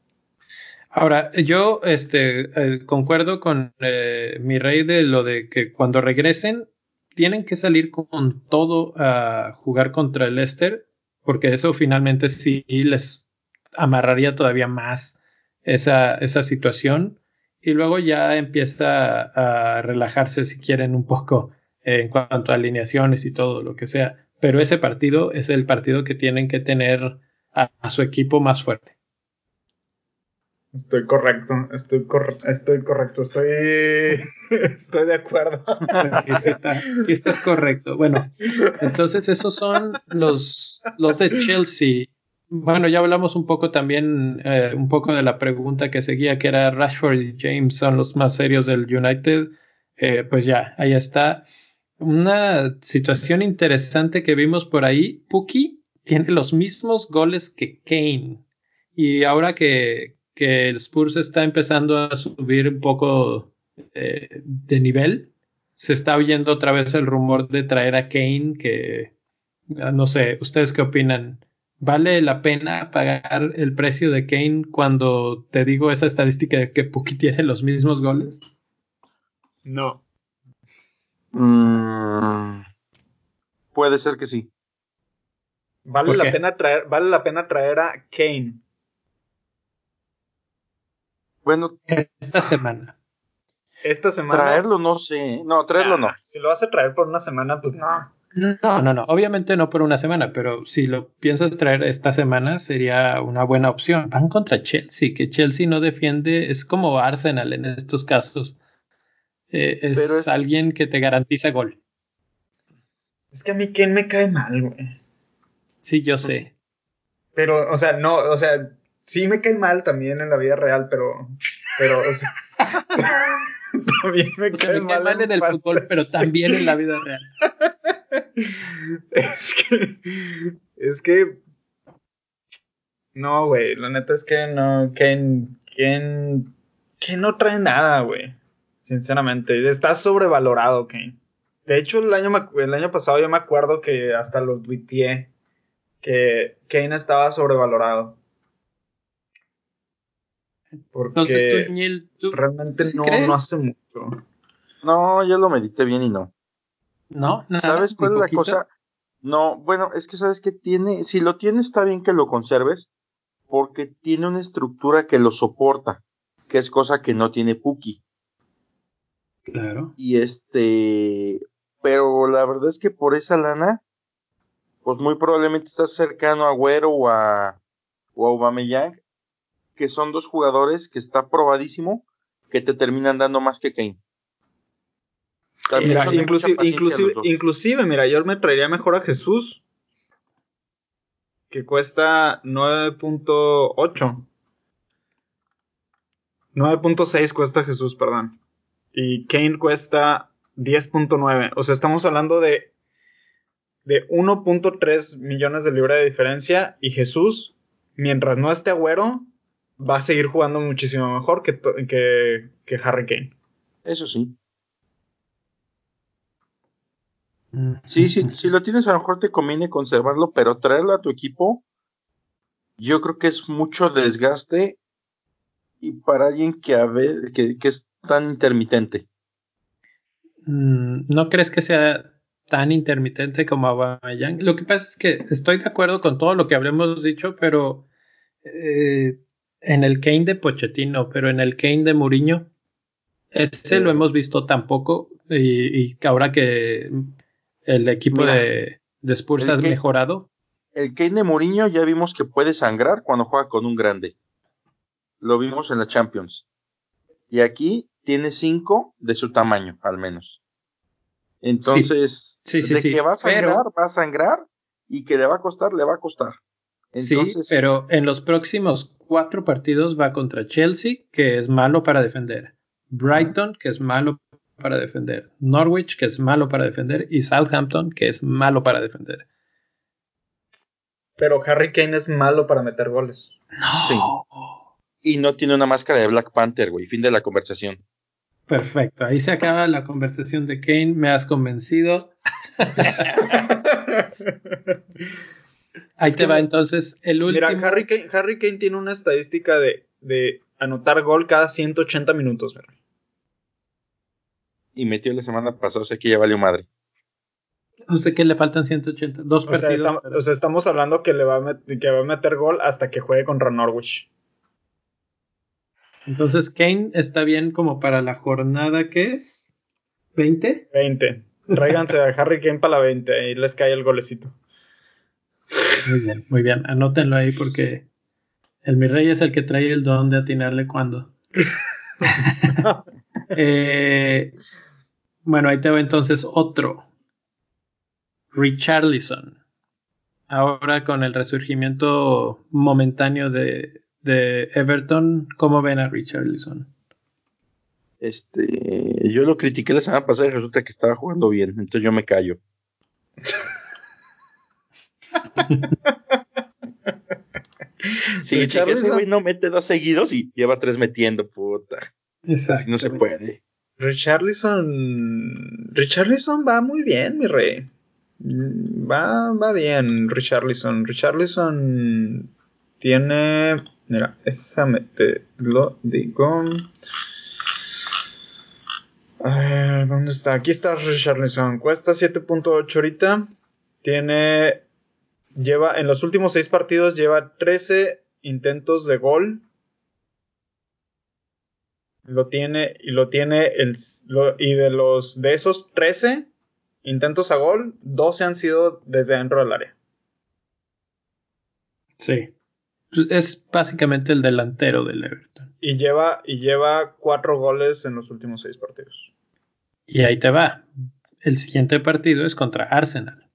Ahora, yo este, eh, concuerdo con eh, mi rey de lo de que cuando regresen tienen que salir con todo a jugar contra el Leicester, porque eso finalmente sí les amarraría todavía más esa, esa situación. Y luego ya empieza a, relajarse si quieren un poco en cuanto a alineaciones y todo lo que sea. Pero ese partido es el partido que tienen que tener a su equipo más fuerte. Estoy correcto, estoy, estoy correcto, estoy, estoy de acuerdo. Sí, estás correcto. Bueno, entonces esos son los, los de Chelsea. Bueno, ya hablamos un poco también, eh, un poco de la pregunta que seguía, que era Rashford y James son los más serios del United. Eh, pues ya, ahí está. Una situación interesante que vimos por ahí, Puki tiene los mismos goles que Kane. Y ahora que, que el Spurs está empezando a subir un poco eh, de nivel. Se está oyendo otra vez el rumor de traer a Kane, que no sé, ¿ustedes qué opinan? ¿Vale la pena pagar el precio de Kane cuando te digo esa estadística de que Puki tiene los mismos goles? No. Mm, puede ser que sí. Vale la pena traer, vale la pena traer a Kane bueno, esta semana. Esta semana. Traerlo no sé. No, traerlo no. Si lo vas a traer por una semana, pues no. No, no, no. Obviamente no por una semana, pero si lo piensas traer esta semana sería una buena opción. Van contra Chelsea, que Chelsea no defiende, es como Arsenal en estos casos. Eh, es, alguien que te garantiza gol. Es que a mí quién me cae mal, güey. Sí, yo sé. Pero, o sea, no, o sea, sí me cae mal también en la vida real, pero, pero, o sea, también me, cae, mal, en el fútbol, pero también en la vida real. es que. Es que. No, güey. La neta es que no. Kane. Kane. Kane no trae nada, güey. Sinceramente. Está sobrevalorado, Kane. De hecho, el año, el año pasado yo me acuerdo que hasta lo tuiteé. Que Kane estaba sobrevalorado. Porque Entonces, tú, realmente no, no, hace mucho. No, yo lo medité bien y no. No, ¿Sabes cuál es la cosa? No, bueno, es que sabes que tiene, si lo tiene está bien que lo conserves, porque tiene una estructura que lo soporta, que es cosa que no tiene Puki. Claro. Y este, pero la verdad es que por esa lana, pues muy probablemente estás cercano a Güero o a, o a Aubameyang, que son dos jugadores que está probadísimo que te terminan dando más que Kane. Mira, inclusive, inclusive, inclusive, mira, yo me traería mejor a Jesús, que cuesta 9.8. 9.6 cuesta Jesús, perdón. Y Kane cuesta 10.9. O sea, estamos hablando de, de 1.3 millones de libras de diferencia. Y Jesús, mientras no esté agüero, va a seguir jugando muchísimo mejor que, que, que Harry Kane. Eso sí. Sí, sí, si lo tienes a lo mejor te conviene conservarlo, pero traerlo a tu equipo, yo creo que es mucho desgaste y para alguien que, a ver, que, es tan intermitente. Mm, ¿No crees que sea tan intermitente como Aubameyang? Lo que pasa es que estoy de acuerdo con todo lo que habremos dicho, pero eh, en el Kane de Pochettino, pero en el Kane de Mourinho, ese lo hemos visto tampoco y, y ahora que el equipo de, de, Spurs ha mejorado. El Kane de Mourinho ya vimos que puede sangrar cuando juega con un grande. Lo vimos en la Champions. Y aquí tiene cinco de su tamaño, al menos. Entonces, de que va a sangrar, va a sangrar, y que le va a costar, le va a costar. Entonces, sí, pero en los próximos cuatro partidos va contra Chelsea, que es malo para defender. Brighton, que es malo para defender. Norwich, que es malo para defender. Y Southampton, que es malo para defender. Pero Harry Kane es malo para meter goles. No. Sí. Y no tiene una máscara de Black Panther, güey. Fin de la conversación. Perfecto. Ahí se acaba la conversación de Kane. Me has convencido. Ahí te va entonces el último. Mira, Harry Kane, Harry Kane tiene una estadística de, de anotar gol cada 180 minutos. ¿verdad? Y metió la semana pasada, o sea que ya valió madre. O sea que le faltan 180. Dos o partidos. Sea, estamos, o sea, estamos hablando que, le va a que va a meter gol hasta que juegue contra Norwich. Entonces Kane está bien como para la jornada que es. ¿20? 20. Tráiganse a Harry Kane para la 20 y les cae el golecito. Muy bien, muy bien. Anótenlo ahí porque el mi rey es el que trae el don de atinarle cuando. Eh, bueno, ahí te va entonces otro. Richarlison. Ahora con el resurgimiento momentáneo de, de Everton, ¿cómo ven a Richarlison? Este, yo lo critiqué la semana pasada y resulta que estaba jugando bien, entonces yo me callo. sí, ese güey no mete dos seguidos y lleva tres metiendo, puta. Así no se puede. Richarlison. Richarlison va muy bien, mi rey. Va, va bien, Richarlison. Richarlison tiene. Mira, déjame te lo digo. A ver, ¿dónde está? Aquí está Richarlison. Cuesta 7.8 ahorita. Tiene. Lleva. En los últimos 6 partidos lleva 13 intentos de gol lo tiene y lo tiene el y de los de esos 13 intentos a gol, 12 han sido desde dentro del área. Sí. Es básicamente el delantero del Everton. Y lleva y lleva cuatro goles en los últimos seis partidos. Y ahí te va. El siguiente partido es contra Arsenal,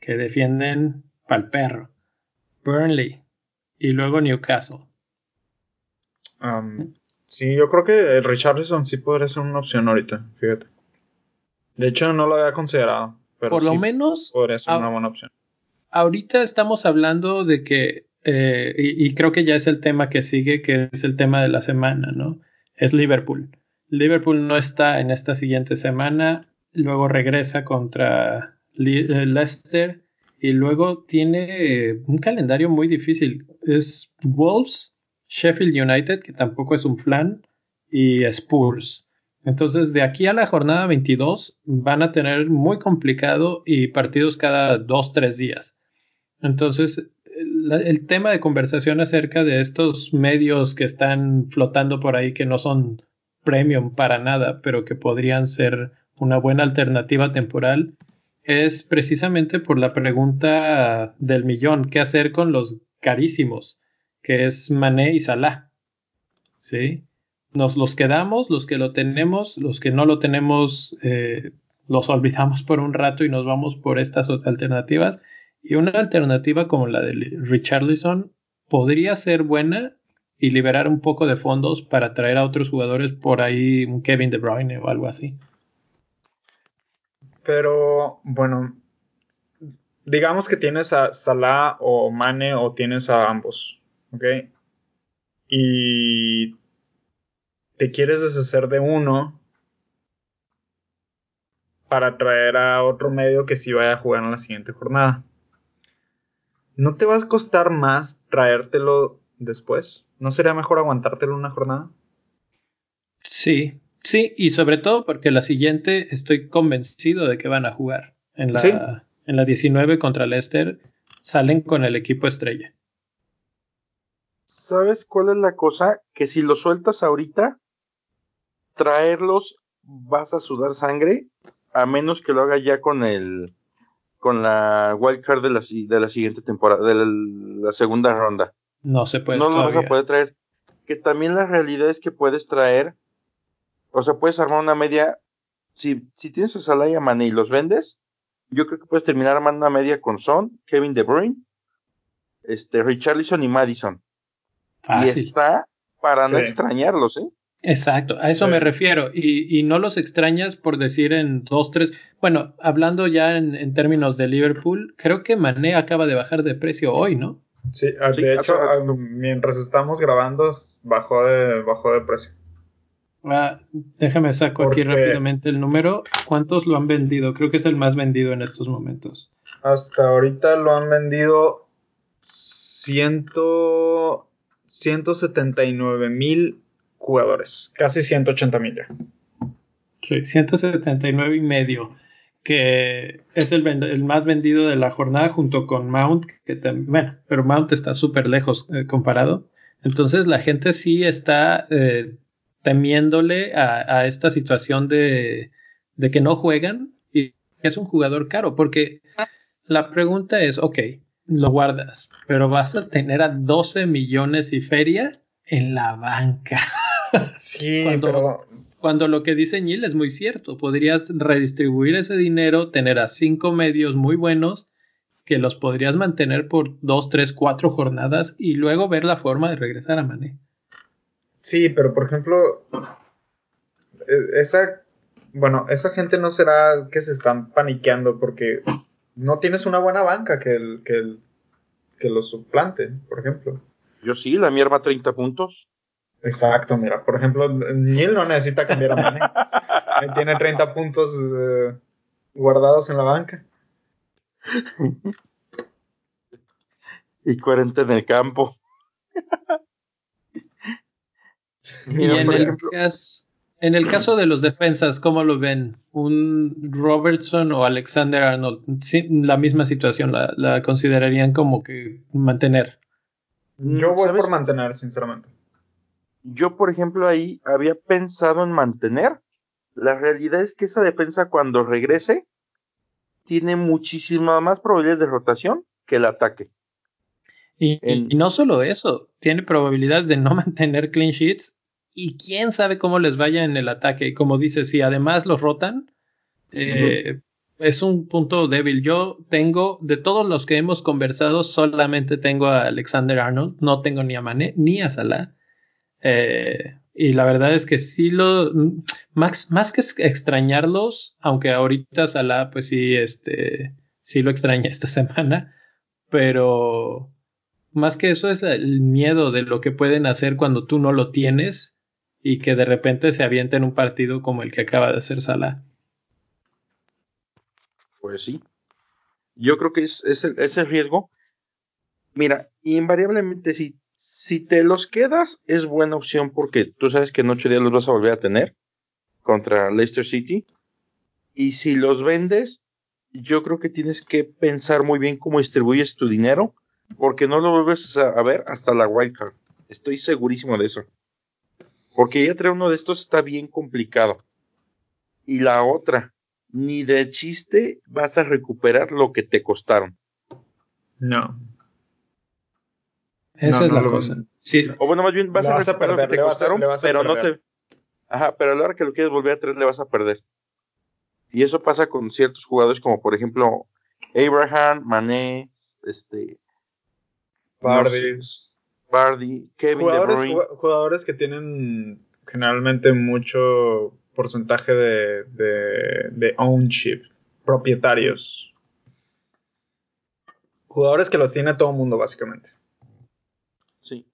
que defienden pal perro. Burnley y luego Newcastle. Um, Sí, yo creo que Richarlison sí podría ser una opción ahorita, fíjate. De hecho, no lo había considerado. Pero Por lo menos. Podría ser una buena opción. Ahorita estamos hablando de que, eh, y, creo que ya es el tema que sigue, que es el tema de la semana, ¿no? Es Liverpool. Liverpool no está en esta siguiente semana, luego regresa contra eh, Leicester y luego tiene un calendario muy difícil. Es Wolves, Sheffield United, que tampoco es un flan, y Spurs. Entonces, de aquí a la jornada 22 van a tener muy complicado y partidos cada dos, tres días. Entonces, el, tema de conversación acerca de estos medios que están flotando por ahí, que no son premium para nada, pero que podrían ser una buena alternativa temporal, es precisamente por la pregunta del millón, ¿qué hacer con los carísimos? Que es Mané y Salah. ¿Sí? Nos los quedamos, los que lo tenemos, los que no lo tenemos, eh, los olvidamos por un rato y nos vamos por estas alternativas. Y una alternativa como la de Richarlison podría ser buena y liberar un poco de fondos para traer a otros jugadores por ahí, un Kevin De Bruyne o algo así. Pero bueno, digamos que tienes a Salah o Mane o tienes a ambos, ¿ok? Y te quieres deshacer de uno para traer a otro medio que sí vaya a jugar en la siguiente jornada. ¿No te va a costar más traértelo después? ¿No sería mejor aguantártelo una jornada? Sí, Sí, y sobre todo porque la siguiente estoy convencido de que van a jugar. En la, en la 19 contra Leicester salen con el equipo estrella. ¿Sabes cuál es la cosa? Que si lo sueltas ahorita, traerlos vas a sudar sangre, a menos que lo haga ya con el con la wildcard de la, de la siguiente temporada, de la, segunda ronda. No se puede. No lo vas a poder traer. Que también la realidad es que puedes traer o sea, puedes armar una media. Si, si tienes a Salah y a Mané y los vendes, yo creo que puedes terminar armando una media con Son, Kevin De Bruyne, este, Richarlison y Madison. Y está para no extrañarlos, ¿eh? Exacto, a eso me refiero. Y, y, no los extrañas por decir en dos, tres. Bueno, hablando ya en, en, términos de Liverpool, creo que Mané acaba de bajar de precio hoy, ¿no? Sí, ah, de hecho, ah, mientras estamos grabando, bajó de, bajó de precio. Ah, déjame saco aquí rápidamente el número. ¿Cuántos lo han vendido? Creo que es el más vendido en estos momentos. Hasta ahorita lo han vendido ciento, 179 mil jugadores. Casi 180 mil. Sí, 179 y medio. Que es el, más vendido de la jornada junto con Mount. Que bueno, pero Mount está súper lejos eh, comparado. Entonces la gente sí está... Eh, temiéndole a, esta situación de, que no juegan y es un jugador caro, porque la pregunta es, ok, lo guardas, pero vas a tener a 12 millones y feria en la banca. Sí, cuando, pero... cuando lo que dice Neil es muy cierto, podrías redistribuir ese dinero, tener a cinco medios muy buenos que los podrías mantener por dos, tres, cuatro jornadas y luego ver la forma de regresar a Mané. Sí, pero por ejemplo, e, esa, bueno, esa gente no será que se están paniqueando porque no tienes una buena banca que, el, que, el, que lo suplante, por ejemplo. Yo sí, la mierda 30 puntos. Exacto, mira, por ejemplo, Neil no necesita cambiar a Mane. Tiene 30 puntos eh, guardados en la banca. y 40 en el campo. Y en el, caso, en el caso de los defensas, ¿cómo lo ven? ¿Un Robertson o Alexander Arnold? la misma situación, la, considerarían como que mantener. Yo voy por mantener, sinceramente. Yo, por ejemplo, ahí había pensado en mantener. La realidad es que esa defensa cuando regrese tiene muchísima más probabilidades de rotación que el ataque. Y, y, no solo eso, tiene probabilidades de no mantener clean sheets y quién sabe cómo les vaya en el ataque. Y como dices, si además los rotan, eh, es un punto débil. Yo tengo, de todos los que hemos conversado, solamente tengo a Alexander Arnold, no tengo ni a Mané ni a Salah. Eh, Y la verdad es que sí lo, más, más que extrañarlos, aunque ahorita Salah, pues sí, este, sí lo extraña esta semana, pero más que eso es el miedo de lo que pueden hacer cuando tú no lo tienes y que de repente se avienta en un partido como el que acaba de hacer Salah. Pues sí. Yo creo que es, es el riesgo. Mira, invariablemente si, si te los quedas es buena opción porque tú sabes que en ocho días los vas a volver a tener contra Leicester City. Y si los vendes, yo creo que tienes que pensar muy bien cómo distribuyes tu dinero porque no lo vuelves a, ver hasta la wildcard. Estoy segurísimo de eso. Porque ya traer uno de estos está bien complicado. Y la otra, ni de chiste vas a recuperar lo que te costaron. No. Esa es la cosa. Sí. O bueno, más bien vas a recuperar lo que te costaron, pero no te. Ajá, pero a la hora que lo quieres volver a traer le vas a perder. Y eso pasa con ciertos jugadores como por ejemplo Abraham, Mané, este, Bardi, Bardi Kevin jugadores, De Bruyne. Jugadores que tienen generalmente mucho porcentaje de, de, de ownership, propietarios. Jugadores que los tiene todo el mundo, básicamente. Sí.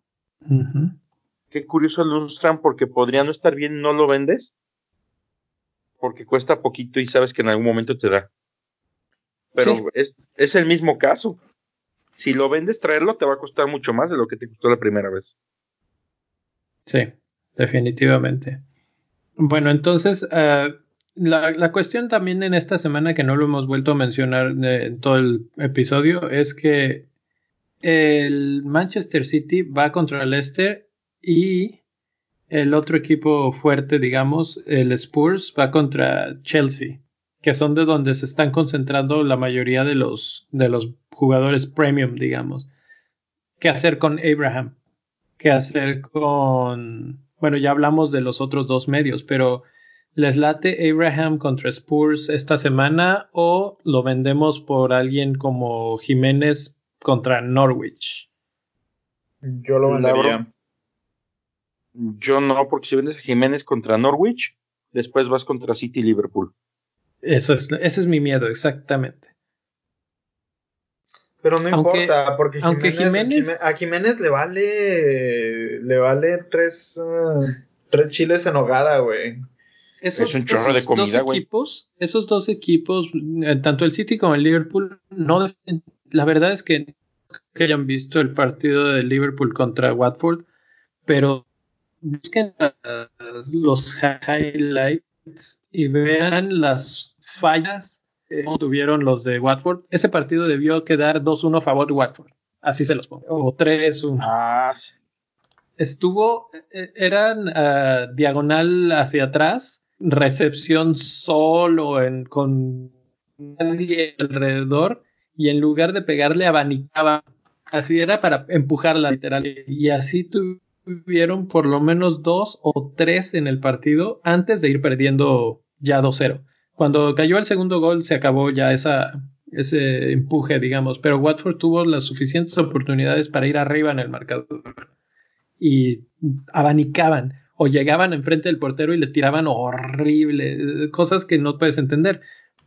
Qué curioso Lundstrom, porque podría no estar bien, no lo vendes. Porque cuesta poquito y sabes que en algún momento te da. Pero es, es el mismo caso si lo vendes, traerlo te va a costar mucho más de lo que te costó la primera vez. Sí, definitivamente. Bueno, entonces, uh, la, la, cuestión también en esta semana que no lo hemos vuelto a mencionar en todo el episodio es que el Manchester City va contra el Leicester y el otro equipo fuerte, digamos, el Spurs, va contra Chelsea, que son de donde se están concentrando la mayoría de los, de los jugadores premium, digamos. ¿Qué hacer con Abraham? ¿Qué hacer con... Bueno, ya hablamos de los otros dos medios, pero ¿les late Abraham contra Spurs esta semana o lo vendemos por alguien como Jiménez contra Norwich? Yo lo vendería. Yo no, porque si vendes a Jiménez contra Norwich, después vas contra City y Liverpool. Eso es, ese es mi miedo, exactamente. Pero no importa, porque Jiménez, a Jiménez le vale le vale tres, uh, tres chiles en hogada, güey. es un chorro de comida, güey. Equipos, esos dos equipos, eh, tanto el City como el Liverpool, no la verdad es que que hayan visto el partido de Liverpool contra Watford, pero busquen los highlights y vean las fallas tuvieron los de Watford. Ese partido debió quedar 2-1 a favor de Watford. Así se los pongo. O 3-1. Ah, Estuvo, e, eran ah, diagonal hacia atrás, recepción solo en, con nadie alrededor y en lugar de pegarle abanicaba. Así era para empujarla literal. Y así tuvieron por lo menos dos o tres en el partido antes de ir perdiendo ya 2-0 cuando cayó el segundo gol se acabó ya esa, ese empuje, digamos, pero Watford tuvo las suficientes oportunidades para ir arriba en el marcador y abanicaban o llegaban enfrente del portero y le tiraban horrible, cosas que no puedes entender.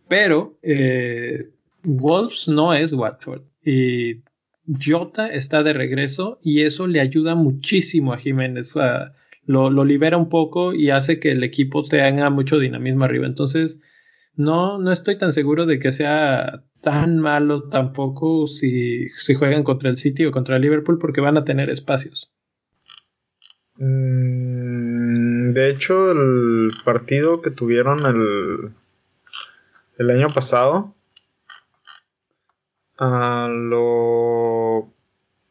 Pero eh, Wolves no es Watford y Jota está de regreso y eso le ayuda muchísimo a Jiménez. lo, libera un poco y hace que el equipo tenga mucho dinamismo arriba. Entonces, no, no estoy tan seguro de que sea tan malo tampoco si, si juegan contra el City o contra el Liverpool porque van a tener espacios. Mm, de hecho, el partido que tuvieron el, el año pasado uh, lo,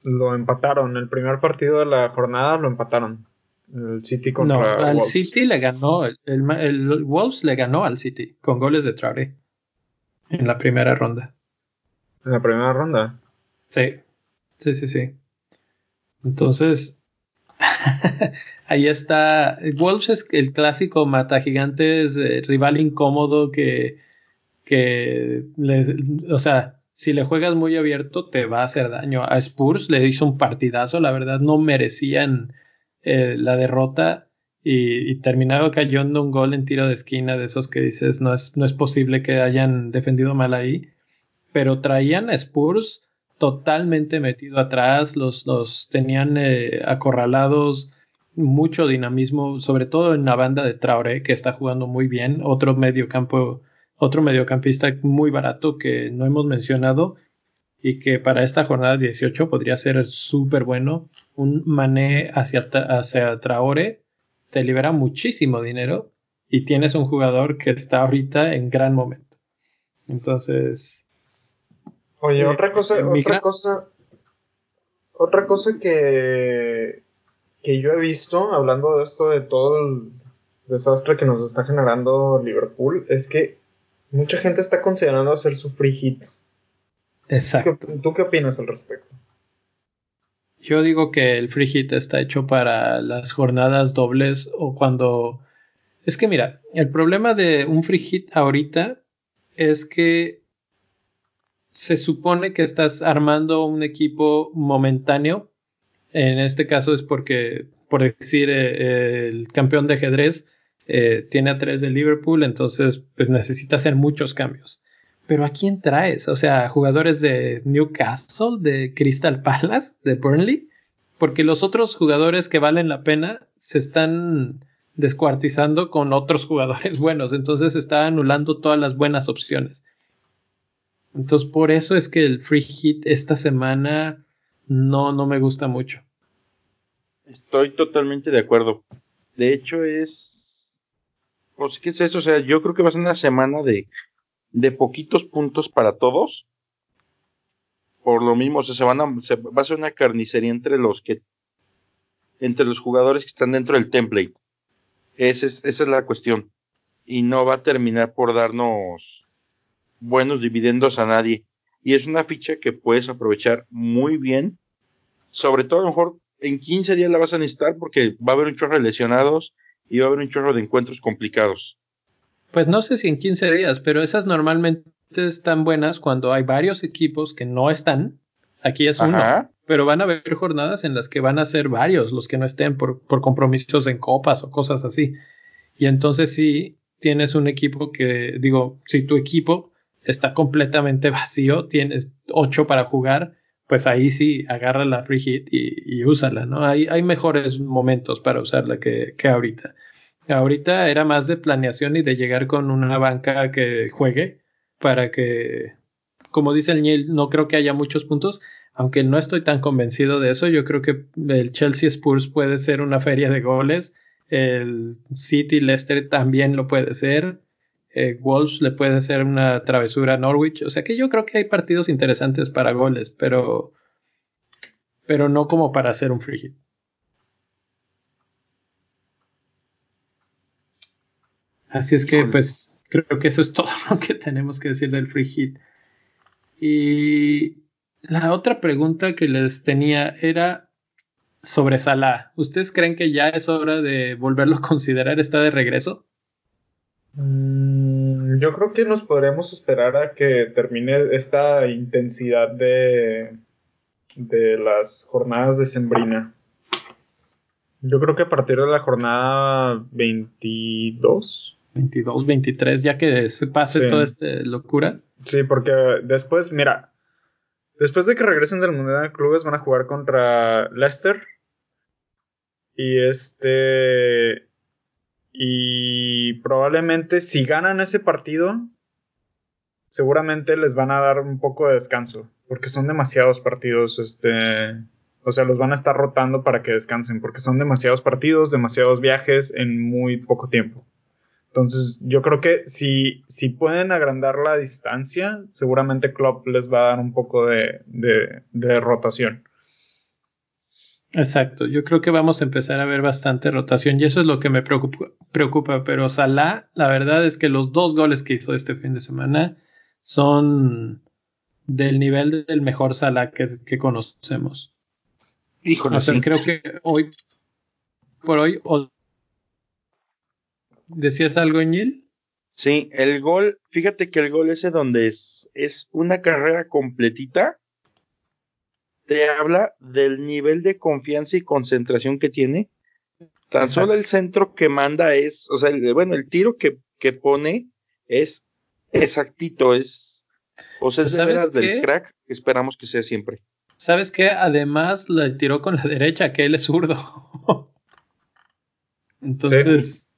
lo empataron. El primer partido de la jornada lo empataron. El City contra No, al City le ganó, el, el, Wolves le ganó al City con goles de Traoré en la primera ronda. ¿En la primera ronda? Sí, sí, sí, sí. Entonces, ahí está. Wolves es el clásico mata gigantes, eh, rival incómodo que, que o sea, si le juegas muy abierto te va a hacer daño. A Spurs le hizo un partidazo, la verdad no merecían eh, la derrota y, y terminaba cayendo un gol en tiro de esquina de esos que dices, no es, no es posible que hayan defendido mal ahí, pero traían a Spurs totalmente metido atrás, los, los tenían eh, acorralados, mucho dinamismo, sobre todo en la banda de Traoré, que está jugando muy bien, otro mediocampo, otro mediocampista muy barato que no hemos mencionado y que para esta jornada 18 podría ser súper bueno. Un mané hacia, hacia Traore te libera muchísimo dinero y tienes un jugador que está ahorita en gran momento. Entonces. Oye, eh, otra cosa, otra cosa, otra cosa que, que yo he visto, hablando de esto de todo el desastre que nos está generando Liverpool, es que mucha gente está considerando hacer su free hit. Exacto. ¿Tú qué opinas al respecto? Yo digo que el free hit está hecho para las jornadas dobles o cuando... Es que mira, el problema de un free hit ahorita es que se supone que estás armando un equipo momentáneo. En este caso es porque, por decir, eh, el campeón de ajedrez eh, tiene a tres de Liverpool, entonces pues necesita hacer muchos cambios pero ¿a quién traes? O sea, jugadores de Newcastle, de Crystal Palace, de Burnley, porque los otros jugadores que valen la pena se están descuartizando con otros jugadores buenos, entonces se está anulando todas las buenas opciones. Entonces, por eso es que el free hit esta semana no, no me gusta mucho. Estoy totalmente de acuerdo. De hecho, es. Pues, ¿qué es eso? O sea, yo creo que va a ser una semana de de poquitos puntos para todos. Por lo mismo, se van a, va a ser una carnicería entre los que, entre los jugadores que están dentro del template. Esa es, esa es la cuestión. Y no va a terminar por darnos buenos dividendos a nadie. Y es una ficha que puedes aprovechar muy bien. Sobre todo, a lo mejor en 15 días la vas a necesitar porque va a haber un chorro lesionados y va a haber un chorro de encuentros complicados. Pues no sé si en 15 días, pero esas normalmente están buenas cuando hay varios equipos que no están. Aquí es uno, pero van a haber jornadas en las que van a ser varios los que no estén por, por compromisos en copas o cosas así. Y entonces si tienes un equipo que, digo, si tu equipo está completamente vacío, tienes ocho para jugar, pues ahí sí agarra la free hit y, y úsala, ¿no? Hay, hay mejores momentos para usarla que, que ahorita. Ahorita era más de planeación y de llegar con una banca que juegue para que, como dice el Niel, no creo que haya muchos puntos, aunque no estoy tan convencido de eso. Yo creo que el Chelsea Spurs puede ser una feria de goles, el City Leicester también lo puede ser, eh, Wolves le puede ser una travesura a Norwich, o sea que yo creo que hay partidos interesantes para goles, pero, pero no como para hacer un free hit. Así es que, pues, creo que eso es todo lo que tenemos que decir del free hit. Y la otra pregunta que les tenía era sobre Salah. ¿Ustedes creen que ya es hora de volverlo a considerar? ¿Está de regreso? Mm, yo creo que nos podremos esperar a que termine esta intensidad de, de las jornadas de Sembrina. Yo creo que a partir de la jornada 22 22, 23, ya que se pase toda esta locura. Sí, porque después, mira, después de que regresen del Mundial de Clubes van a jugar contra Leicester. Y este... Y probablemente si ganan ese partido, seguramente les van a dar un poco de descanso, porque son demasiados partidos, este... O sea, los van a estar rotando para que descansen, porque son demasiados partidos, demasiados viajes en muy poco tiempo. Entonces, yo creo que si, si pueden agrandar la distancia, seguramente Klopp les va a dar un poco de, rotación. Exacto, yo creo que vamos a empezar a ver bastante rotación y eso es lo que me preocupa, preocupa, pero Salah, la verdad es que los dos goles que hizo este fin de semana son del nivel del mejor Salah que, conocemos. Híjole, creo que hoy por hoy ¿Decías algo, Ñil? Sí, el gol, fíjate que el gol ese donde es, es una carrera completita, te habla del nivel de confianza y concentración que tiene Tan solo el centro que manda es, o sea, bueno, el tiro que, que pone es exactito, es, o sea, es de veras del crack que esperamos que sea siempre. ¿Sabes qué? Además le tiró con la derecha, que él es zurdo. Entonces,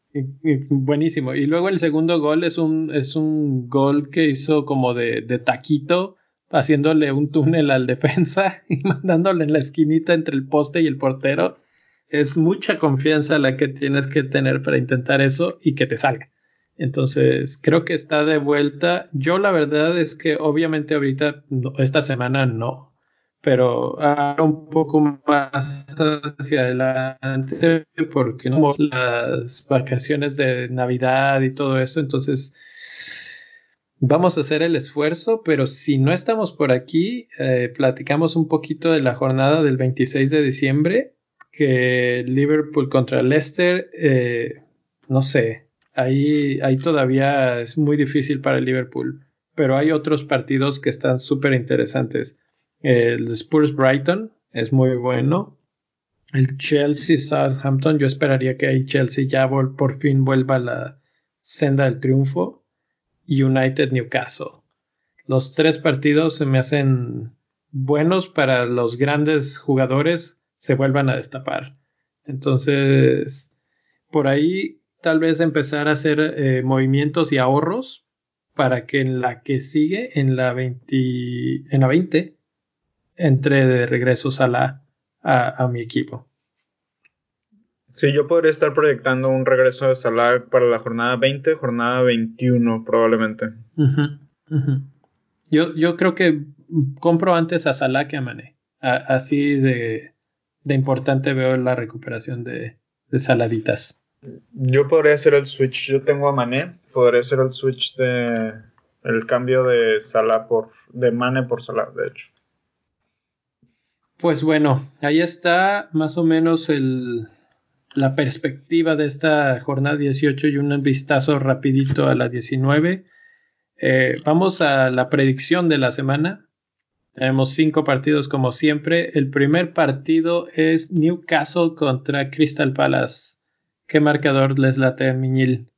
buenísimo. Y luego el segundo gol es un, es un gol que hizo como de, de taquito, haciéndole un túnel al defensa y mandándole en la esquinita entre el poste y el portero. Es mucha confianza la que tienes que tener para intentar eso y que te salga. Entonces, creo que está de vuelta. Yo la verdad es que obviamente ahorita, esta semana no, pero ahora un poco más hacia adelante porque no las vacaciones de Navidad y todo eso, entonces vamos a hacer el esfuerzo, pero si no estamos por aquí, eh, platicamos un poquito de la jornada del 26 de diciembre, que Liverpool contra Leicester, eh, no sé, ahí, ahí todavía es muy difícil para Liverpool, pero hay otros partidos que están súper interesantes. El Spurs Brighton es muy bueno. El Chelsea Southampton, yo esperaría que ahí Chelsea ya por fin vuelva a la senda del triunfo. United Newcastle. Los tres partidos se me hacen buenos para los grandes jugadores se vuelvan a destapar. Entonces, por ahí tal vez empezar a hacer eh, movimientos y ahorros para que en la que sigue, en la 20, en la 20, entre de regreso a, a, mi equipo. Sí, yo podría estar proyectando un regreso de Salah para la jornada 20, jornada 21 probablemente. Yo, yo creo que compro antes a Salah que a Mané. así de, de, importante veo la recuperación de, de, Saladitas. Yo podría hacer el switch. Yo tengo a Mané. Podría hacer el switch de el cambio de Salah por de Mané por Salah, de hecho. Pues bueno, ahí está más o menos el, la perspectiva de esta jornada 18 y un vistazo rapidito a la 19. Eh, vamos a la predicción de la semana. Tenemos cinco partidos como siempre. El primer partido es Newcastle contra Crystal Palace. ¿Qué marcador les late, Miñil?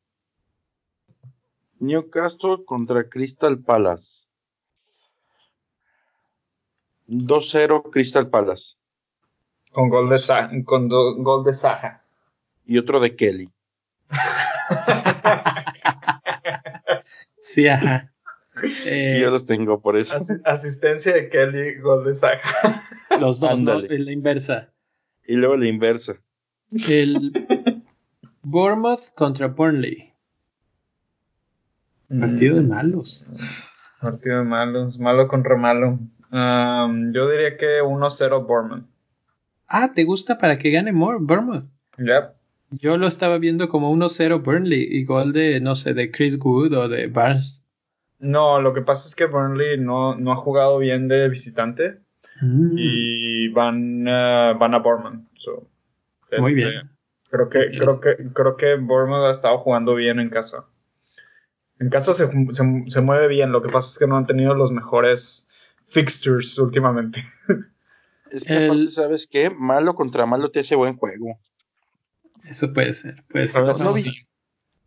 Newcastle contra Crystal Palace. 2-0 Crystal Palace. Con gol de, con gol de Saja. Y otro de Kelly. sí, ajá. Eh, yo los tengo por eso. asistencia de Kelly, gol de Saja. Los dos, ¿no? La inversa. Y luego la inversa. El Bournemouth contra Burnley. Partido de malos. Partido de malos. Malo contra malo yo diría que 1-0 Bournemouth. Ah, ¿te gusta para que gane more Bournemouth? Yep. Yo lo estaba viendo como 1-0 Burnley, igual de, no sé, de Chris Wood o de Barnes. No, lo que pasa es que Burnley no, no ha jugado bien de visitante mm. y van, uh, van a Bournemouth. Muy este, bien. Creo que, creo, que, creo que Bournemouth ha estado jugando bien en casa. En casa se, se, se mueve bien, lo que pasa es que no han tenido los mejores fixtures últimamente. Es que aparte, ¿sabes qué? Malo contra malo te hace buen juego. Eso puede ser, puede ser.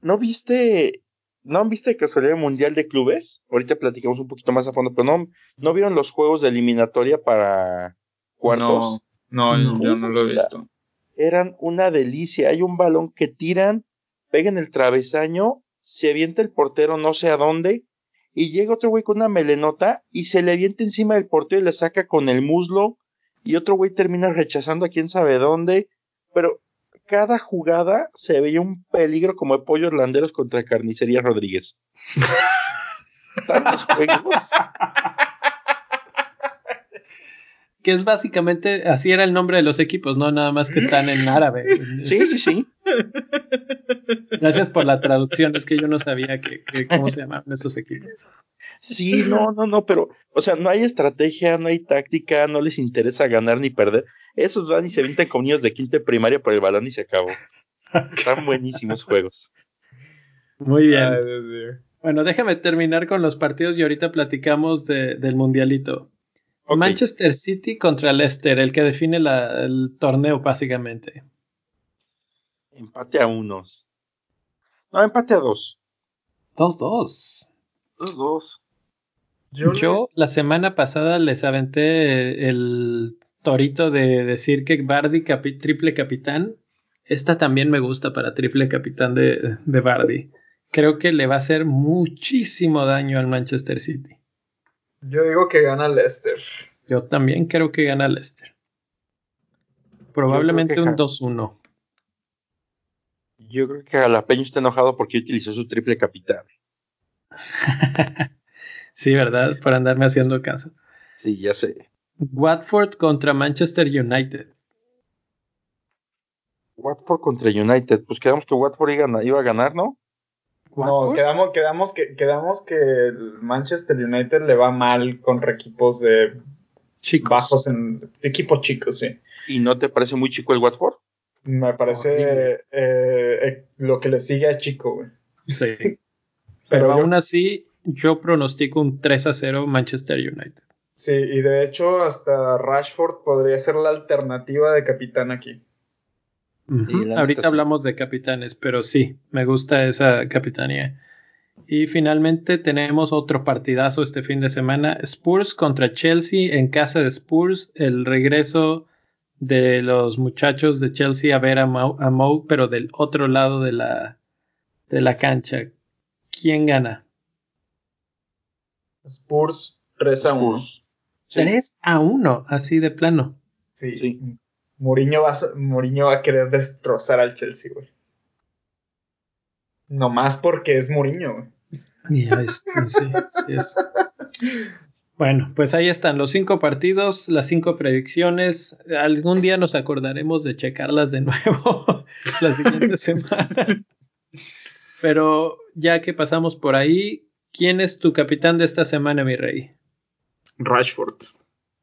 ¿No, viste, no viste casualidad mundial de clubes? Ahorita platicamos un poquito más a fondo, pero no, ¿no vieron los juegos de eliminatoria para cuartos? No, no, yo no lo he visto. Eran una delicia. Hay un balón que tiran, pegan el travesaño, se avienta el portero no sé a dónde, y llega otro güey con una melenota y se le avienta encima del portero y le saca con el muslo y otro güey termina rechazando a quién sabe dónde, pero cada jugada se veía un peligro como de pollos landeros contra Carnicería Rodríguez. Tantos juegos. Que es básicamente, así era el nombre de los equipos, no nada más que están en árabe. Sí, sí, sí. Gracias por la traducción, es que yo no sabía que, cómo se llamaban esos equipos. Sí, no, no, no, pero, o sea, no hay estrategia, no hay táctica, no les interesa ganar ni perder. Esos van y se vinten con niños de quinta primaria por el balón y se acabó. Están buenísimos juegos. Muy bien. bueno, déjame terminar con los partidos y ahorita platicamos del mundialito. Manchester City contra Leicester, el que define el torneo básicamente. Empate a unos. No, empate a dos. Dos, dos. Dos, dos. Yo, la semana pasada les aventé el torito de decir que Bardi triple capitán. Esta también me gusta para triple capitán de, de Bardi. Creo que le va a hacer muchísimo daño al Manchester City. Yo digo que gana Leicester. Yo también creo que gana Leicester. Probablemente un 2-1. Yo creo que Jalapeño está enojado porque utilizó su triple capitán. sí, ¿verdad? Por andarme haciendo caso. Sí, ya sé. Watford contra Manchester United. Watford contra United. Pues quedamos que Watford iba a ganar, ¿no? No, quedamos, quedamos, que, quedamos que el Manchester United le va mal contra equipos de chicos. bajos en equipos chicos, sí. ¿Y no te parece muy chico el Watford? Me parece eh, eh, lo que le sigue a chico, güey. Sí. Pero, aún así, yo pronostico un 3 a 0 Manchester United. Sí, y de hecho, hasta Rashford podría ser la alternativa de capitán aquí. Ahorita hablamos de capitanes, pero sí, me gusta esa capitanía. Y finalmente tenemos otro partidazo este fin de semana, Spurs contra Chelsea en casa de Spurs, el regreso de los muchachos de Chelsea a ver a Mo, pero del otro lado de la, de la cancha. ¿Quién gana? Spurs 3 a 1. 3 a 1, así de plano. Sí. sí. Mourinho va, va a querer destrozar al Chelsea, güey. Nomás porque es Mourinho, güey. Ya es, sí, es. Bueno, pues ahí están los cinco partidos, las cinco predicciones. Algún día nos acordaremos de checarlas de nuevo la siguiente semana. Pero ya que pasamos por ahí, ¿quién es tu capitán de esta semana, mi rey? Rashford.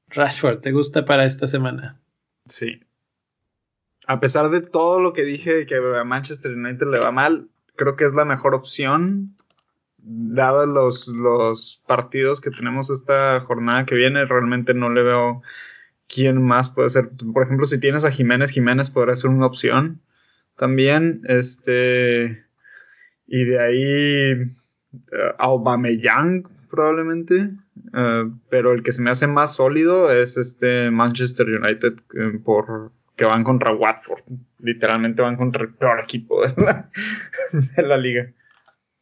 Rashford, ¿te gusta para esta semana? Sí a pesar de todo lo que dije que a Manchester United le va mal, creo que es la mejor opción. Dados los, los partidos que tenemos esta jornada que viene, realmente no le veo quién más puede ser. Por ejemplo, si tienes a Jiménez, Jiménez podrá ser una opción también. Este. Y de ahí. Uh, Aubameyang, probablemente. Eh, pero el que se me hace más sólido es este Manchester United eh, por que van contra Watford. Literalmente van contra el peor equipo de la, liga.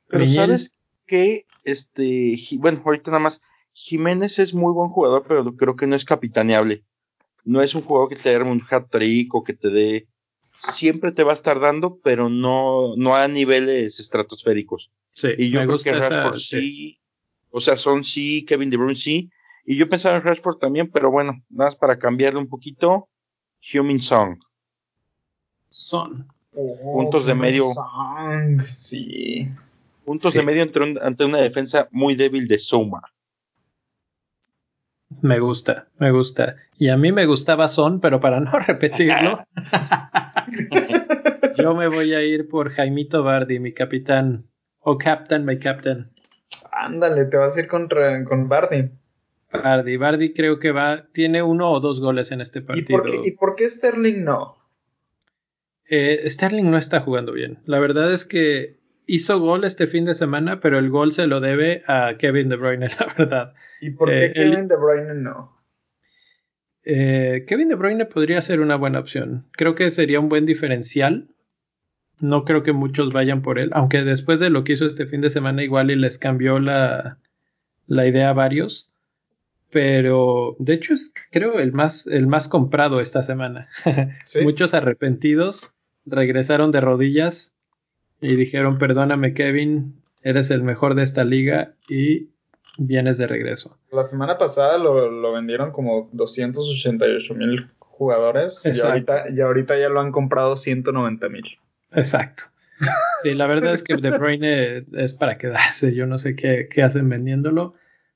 Pero sabes que, este, bueno, ahorita nada más, Jiménez es muy buen jugador, pero creo que no es capitaneable. No es un jugador que te dé un hat trick o que te dé, siempre te va a estar dando, pero no, no a niveles estratosféricos. Sí, y yo creo que Rashford sí. o sea, son sí, Kevin De Bruyne sí, y yo pensaba en Rashford también, pero bueno, nada más para cambiarle un poquito, Human Song. Son. puntos de medio. Sí. Puntos de medio ante, una defensa muy débil de Soma. Me gusta, me gusta. Y a mí me gustaba Son, pero para no repetirlo, yo me voy a ir por Jaimito Bardi, mi capitán. O captain, my captain. Ándale, te vas a ir contra, con Bardi. Bardi, Bardi creo que va, tiene uno o dos goles en este partido. ¿Y por qué, Sterling no? Eh, Sterling no está jugando bien. La verdad es que hizo gol este fin de semana, pero el gol se lo debe a Kevin De Bruyne, la verdad. ¿Y por qué eh, Kevin De Bruyne no? Eh, Kevin De Bruyne podría ser una buena opción. Creo que sería un buen diferencial. No creo que muchos vayan por él, aunque después de lo que hizo este fin de semana igual y les cambió la, la idea a varios pero de hecho es creo el más el más comprado esta semana. Muchos arrepentidos regresaron de rodillas y dijeron, "Perdóname, Kevin, eres el mejor de esta liga y vienes de regreso." La semana pasada lo, vendieron como 288 mil jugadores y ahorita, y ahorita ya lo han comprado 190 mil. Exacto. Sí, la verdad es que De Bruyne es para quedarse. Yo no sé qué, qué hacen vendiéndolo.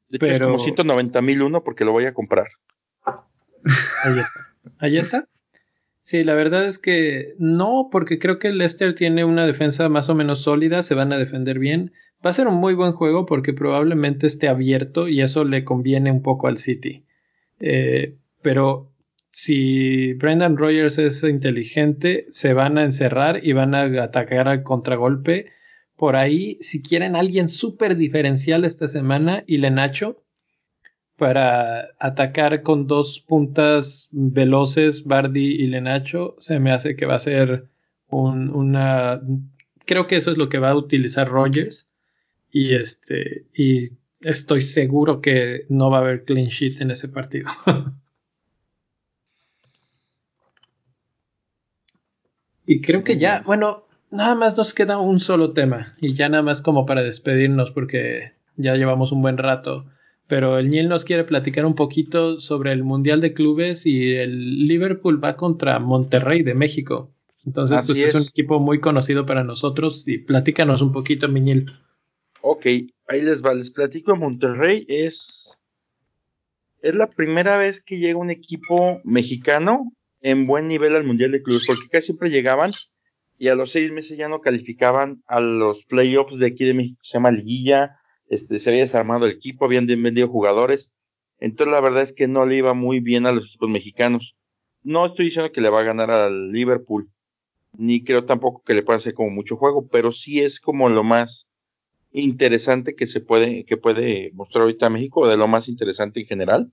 De hecho, es como 190 mil uno porque lo voy a comprar. Ahí está. Ahí está. Sí, la verdad es que no, porque creo que el Leicester tiene una defensa más o menos sólida, se van a defender bien. Va a ser un muy buen juego porque probablemente esté abierto y eso le conviene un poco al City. Eh, pero si Brendan Rogers es inteligente, se van a encerrar y van a atacar al contragolpe. Por ahí, si quieren alguien súper diferencial esta semana, y Nacho, para atacar con dos puntas veloces, Bardi y Lenacho, se me hace que va a ser una... Creo que eso es lo que va a utilizar Rogers. Y este, y estoy seguro que no va a haber clean sheet en ese partido. y creo que ya, bueno, nada más nos queda un solo tema. Y ya nada más como para despedirnos porque ya llevamos un buen rato. Pero el Niel nos quiere platicar un poquito sobre el Mundial de Clubes y el Liverpool va contra Monterrey de México. Entonces, pues es. un equipo muy conocido para nosotros y platícanos un poquito, Miñil. Ok, ahí les va, les platico. Monterrey es, es la primera vez que llega un equipo mexicano en buen nivel al Mundial de Clubes, porque casi siempre llegaban y a los seis meses ya no calificaban a los playoffs de aquí de México, se llama Liguilla, este, se había desarmado el equipo, habían vendido jugadores, entonces la verdad es que no le iba muy bien a los equipos mexicanos. No estoy diciendo que le va a ganar al Liverpool, ni creo tampoco que le pueda hacer como mucho juego, pero sí es como lo más interesante que se puede, que puede mostrar ahorita México, de lo más interesante en general.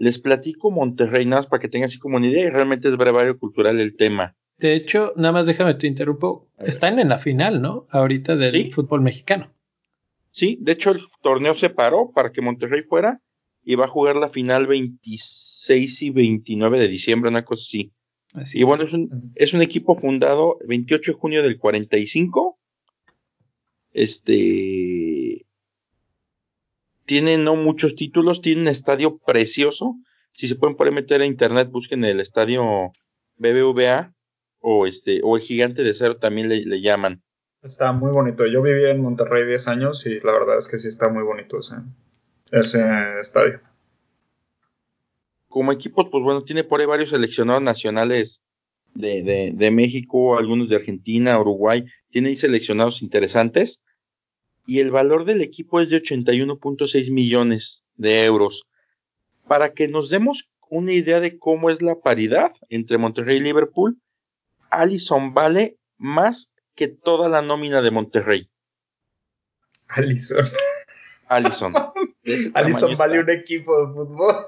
Les platico Monterrey, nada más para que tengan así como una idea, y realmente es brevario cultural el tema. De hecho, nada más déjame te interrumpo. Están en la final, ¿no? Ahorita del fútbol mexicano. Sí, de hecho el torneo se paró para que Monterrey fuera y va a jugar la final 26 y 29 de diciembre, una cosa así. así y bueno, es un, es un equipo fundado el 28 de junio del 45 este tiene no muchos títulos, tiene un estadio precioso. Si se pueden poder meter a internet, busquen el estadio BBVA o este o el gigante de cero también le, llaman. Está muy bonito. Yo viví en Monterrey 10 años y la verdad es que sí está muy bonito ese, ese estadio. Como equipo, pues bueno, tiene por ahí varios seleccionados nacionales de, de, de México, algunos de Argentina, Uruguay, tiene seleccionados interesantes y el valor del equipo es de 81.6 millones de euros. Para que nos demos una idea de cómo es la paridad entre Monterrey y Liverpool, Allison vale más que toda la nómina de Monterrey. Allison. Allison. Allison vale un equipo de fútbol.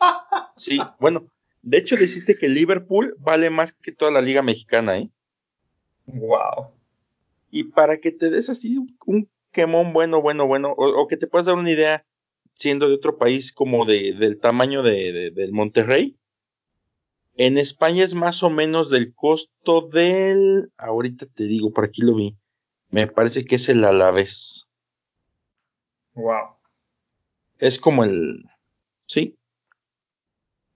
sí, bueno, de hecho deciste que Liverpool vale más que toda la liga mexicana, ¿eh? Wow. Y para que te des así un quemón bueno, bueno, bueno, o, que te puedas dar una idea, siendo de otro país como de, del tamaño de, del Monterrey, en España es más o menos del costo del, ahorita te digo, por aquí lo vi, me parece que es el Alavés. Wow. Es como el, sí,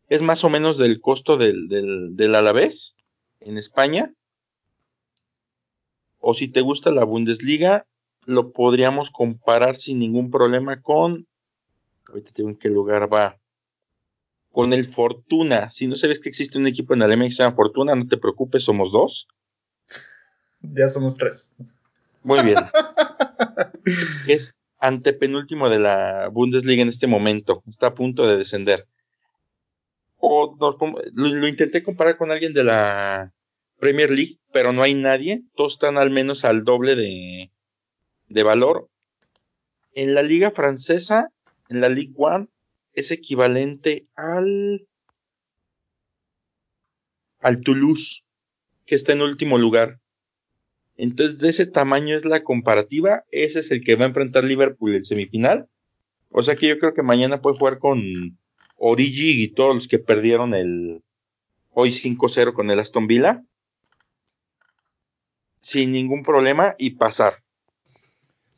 es más o menos del costo del, del, del Alavés en España. O si te gusta la Bundesliga, lo podríamos comparar sin ningún problema con, ahorita tengo en qué lugar va, con el Fortuna. Si no sabes que existe un equipo en Alemania que se llama Fortuna, no te preocupes, somos dos. Ya somos tres. Muy bien. es antepenúltimo de la Bundesliga en este momento. Está a punto de descender. O lo, intenté comparar con alguien de la Premier League, pero no hay nadie. Todos están al menos al doble de, de valor. En la liga francesa, en la Ligue 1, es equivalente al al Toulouse, que está en último lugar. Entonces, de ese tamaño es la comparativa. Ese es el que va a enfrentar Liverpool en semifinal. O sea que yo creo que mañana puede jugar con Origi y todos los que perdieron el hoy 5-0 con el Aston Villa. Sin ningún problema y pasar.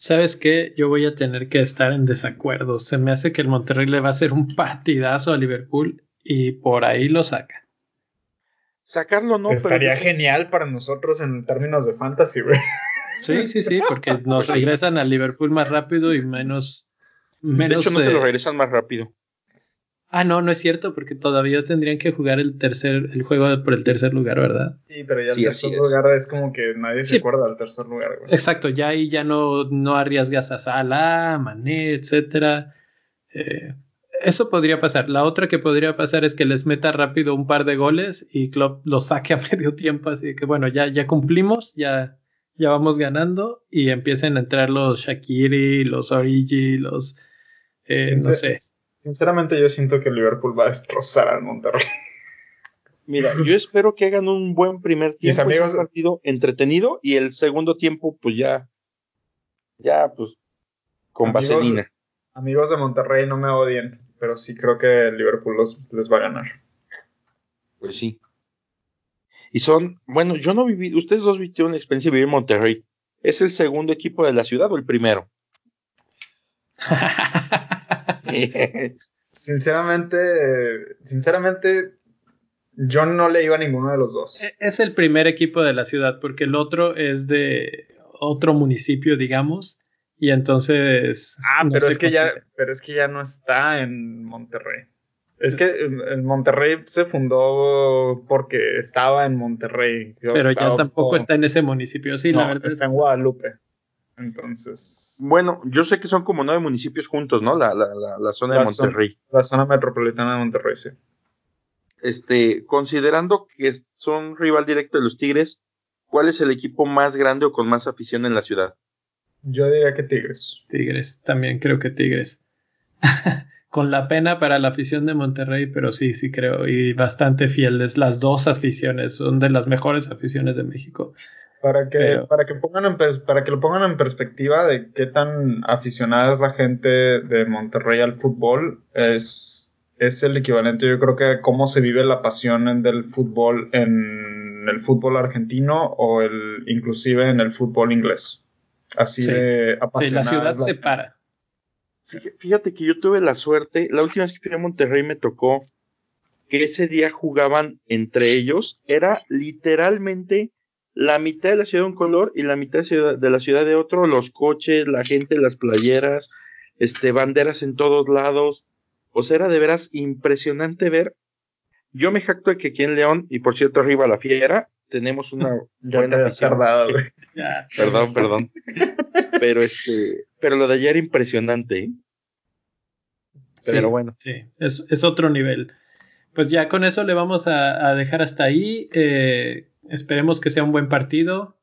¿Sabes qué? Yo voy a tener que estar en desacuerdo. Se me hace que el Monterrey le va a hacer un partidazo a Liverpool y por ahí lo saca. Sacarlo no, Estaría genial para nosotros en términos de fantasy, güey. Sí, sí, sí, porque nos regresan al Liverpool más rápido y menos. menos de hecho, no te lo regresan más rápido. Ah, no, no es cierto, porque todavía tendrían que jugar el tercer, el juego por el tercer lugar, ¿verdad? Sí, pero ya el tercer lugar es. como que nadie se acuerda del tercer lugar. Exacto, ya ahí ya no, no arriesgas a Salah, Mané, etcétera. Eh, Eso podría pasar. La otra que podría pasar es que les meta rápido un par de goles y Klopp los saque a medio tiempo. Así que bueno, ya, ya cumplimos, ya, ya vamos ganando y empiecen a entrar los Shakiri, los Origi, los... Eh, no sé. Sinceramente yo siento que el Liverpool va a destrozar al Monterrey. Mira, yo espero que hagan un buen primer tiempo, un partido entretenido y el segundo tiempo pues ya, ya pues con vaselina. Amigos de Monterrey no me odien, pero sí creo que el Liverpool los, les va a ganar. Pues sí. Y son, bueno, yo no viví, ustedes dos vivieron la experiencia de vivir en Monterrey. ¿Es el segundo equipo de la ciudad o el primero? sinceramente, sinceramente, yo no le iba a ninguno de los dos. E, es el primer equipo de la ciudad, porque el otro es de otro municipio, digamos, y entonces. Ah, pero es que ya, pero es que ya no está en Monterrey. Es que el Monterrey se fundó porque estaba en Monterrey. pero ya tampoco está en ese municipio, sí, la verdad. Está en Guadalupe. Entonces. Bueno, yo sé que son como nueve municipios juntos, ¿no? La, la, la, zona de Monterrey. la zona metropolitana de Monterrey, sí. Este, considerando que son rival directo de los Tigres, ¿cuál es el equipo más grande o con más afición en la ciudad? Yo diría que Tigres. Tigres, también creo que Tigres. con la pena para la afición de Monterrey, pero sí, sí creo, y bastante fieles. Las dos aficiones son de las mejores aficiones de México. Para que, para, que pongan en, para que lo pongan en perspectiva de qué tan aficionada es la gente de Monterrey al fútbol, es, es el equivalente, yo creo que a cómo se vive la pasión del fútbol en el fútbol argentino o el, inclusive en el fútbol inglés. Así de apasionada. Sí, la ciudad se para. Fíjate que yo tuve la suerte, la última vez que fui a Monterrey me tocó que ese día jugaban entre ellos, era literalmente la mitad de la ciudad de un color y la mitad de la ciudad de otro, los coches, la gente, las playeras, este, banderas en todos lados. O sea, era de veras impresionante ver. Yo me jacto de que aquí en León, y por cierto, arriba la fiera, tenemos una buena perdón, perdón. Pero este, pero lo de ayer era impresionante. ¿eh? Pero bueno. Sí, es, es, otro nivel. Pues ya con eso le vamos a, a dejar hasta ahí. Eh, Esperemos que sea un buen partido.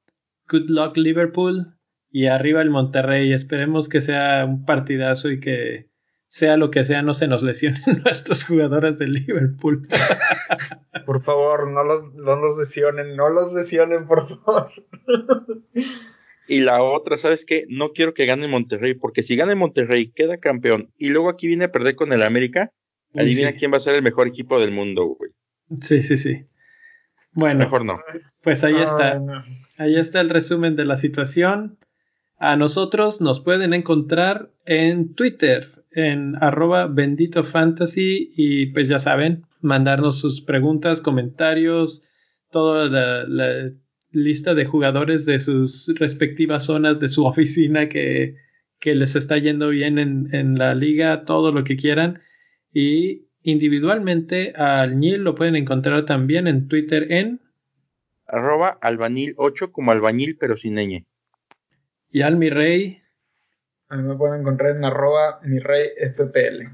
Good luck Liverpool. Y arriba el Monterrey. Esperemos que sea un partidazo y que sea lo que sea, no se nos lesionen nuestros jugadores de Liverpool. por favor, no los, no los lesionen, no los lesionen, por favor. Y la otra, ¿sabes qué? No quiero que gane Monterrey, porque si gane Monterrey, queda campeón, y luego aquí viene a perder con el América, adivina quién va a ser el mejor equipo del mundo, güey. Sí, sí, sí. Bueno, mejor no. Pues ahí está. Ahí está el resumen de la situación. A nosotros nos pueden encontrar en Twitter, en arroba bendito fantasy y pues ya saben, mandarnos sus preguntas, comentarios, toda la, lista de jugadores de sus respectivas zonas de su oficina que, que les está yendo bien en, en la liga, todo lo que quieran. Y Individualmente al Nil lo pueden encontrar también en Twitter en arroba albañil 8 como albañil pero sin ñ. Y al mi rey. A mí me pueden encontrar en arroba mi rey FPL.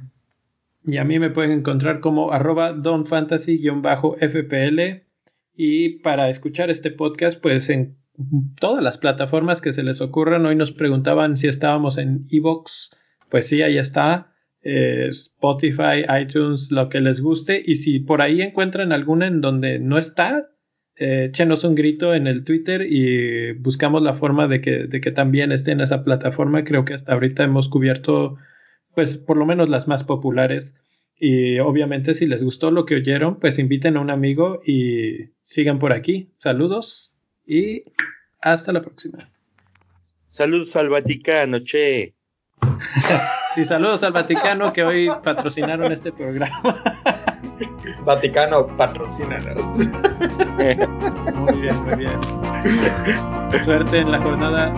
Y a mí me pueden encontrar como arroba donfantasy-fpl. Y para escuchar este podcast, pues en todas las plataformas que se les ocurran. Hoy nos preguntaban si estábamos en Evox. Pues sí, ahí está. Eh, Spotify, iTunes, lo que les guste. Y si por ahí encuentran alguna en donde no está, eh, échenos un grito en el Twitter y buscamos la forma de que, de que también esté en esa plataforma. Creo que hasta ahorita hemos cubierto, pues, por lo menos las más populares. Y obviamente, si les gustó lo que oyeron, pues inviten a un amigo y sigan por aquí. Saludos y hasta la próxima. Saludos al Vaticano, che. Sí, saludos al Vaticano que hoy patrocinaron este programa. Vaticano, patrocínanos. Muy bien, muy bien. Suerte en la jornada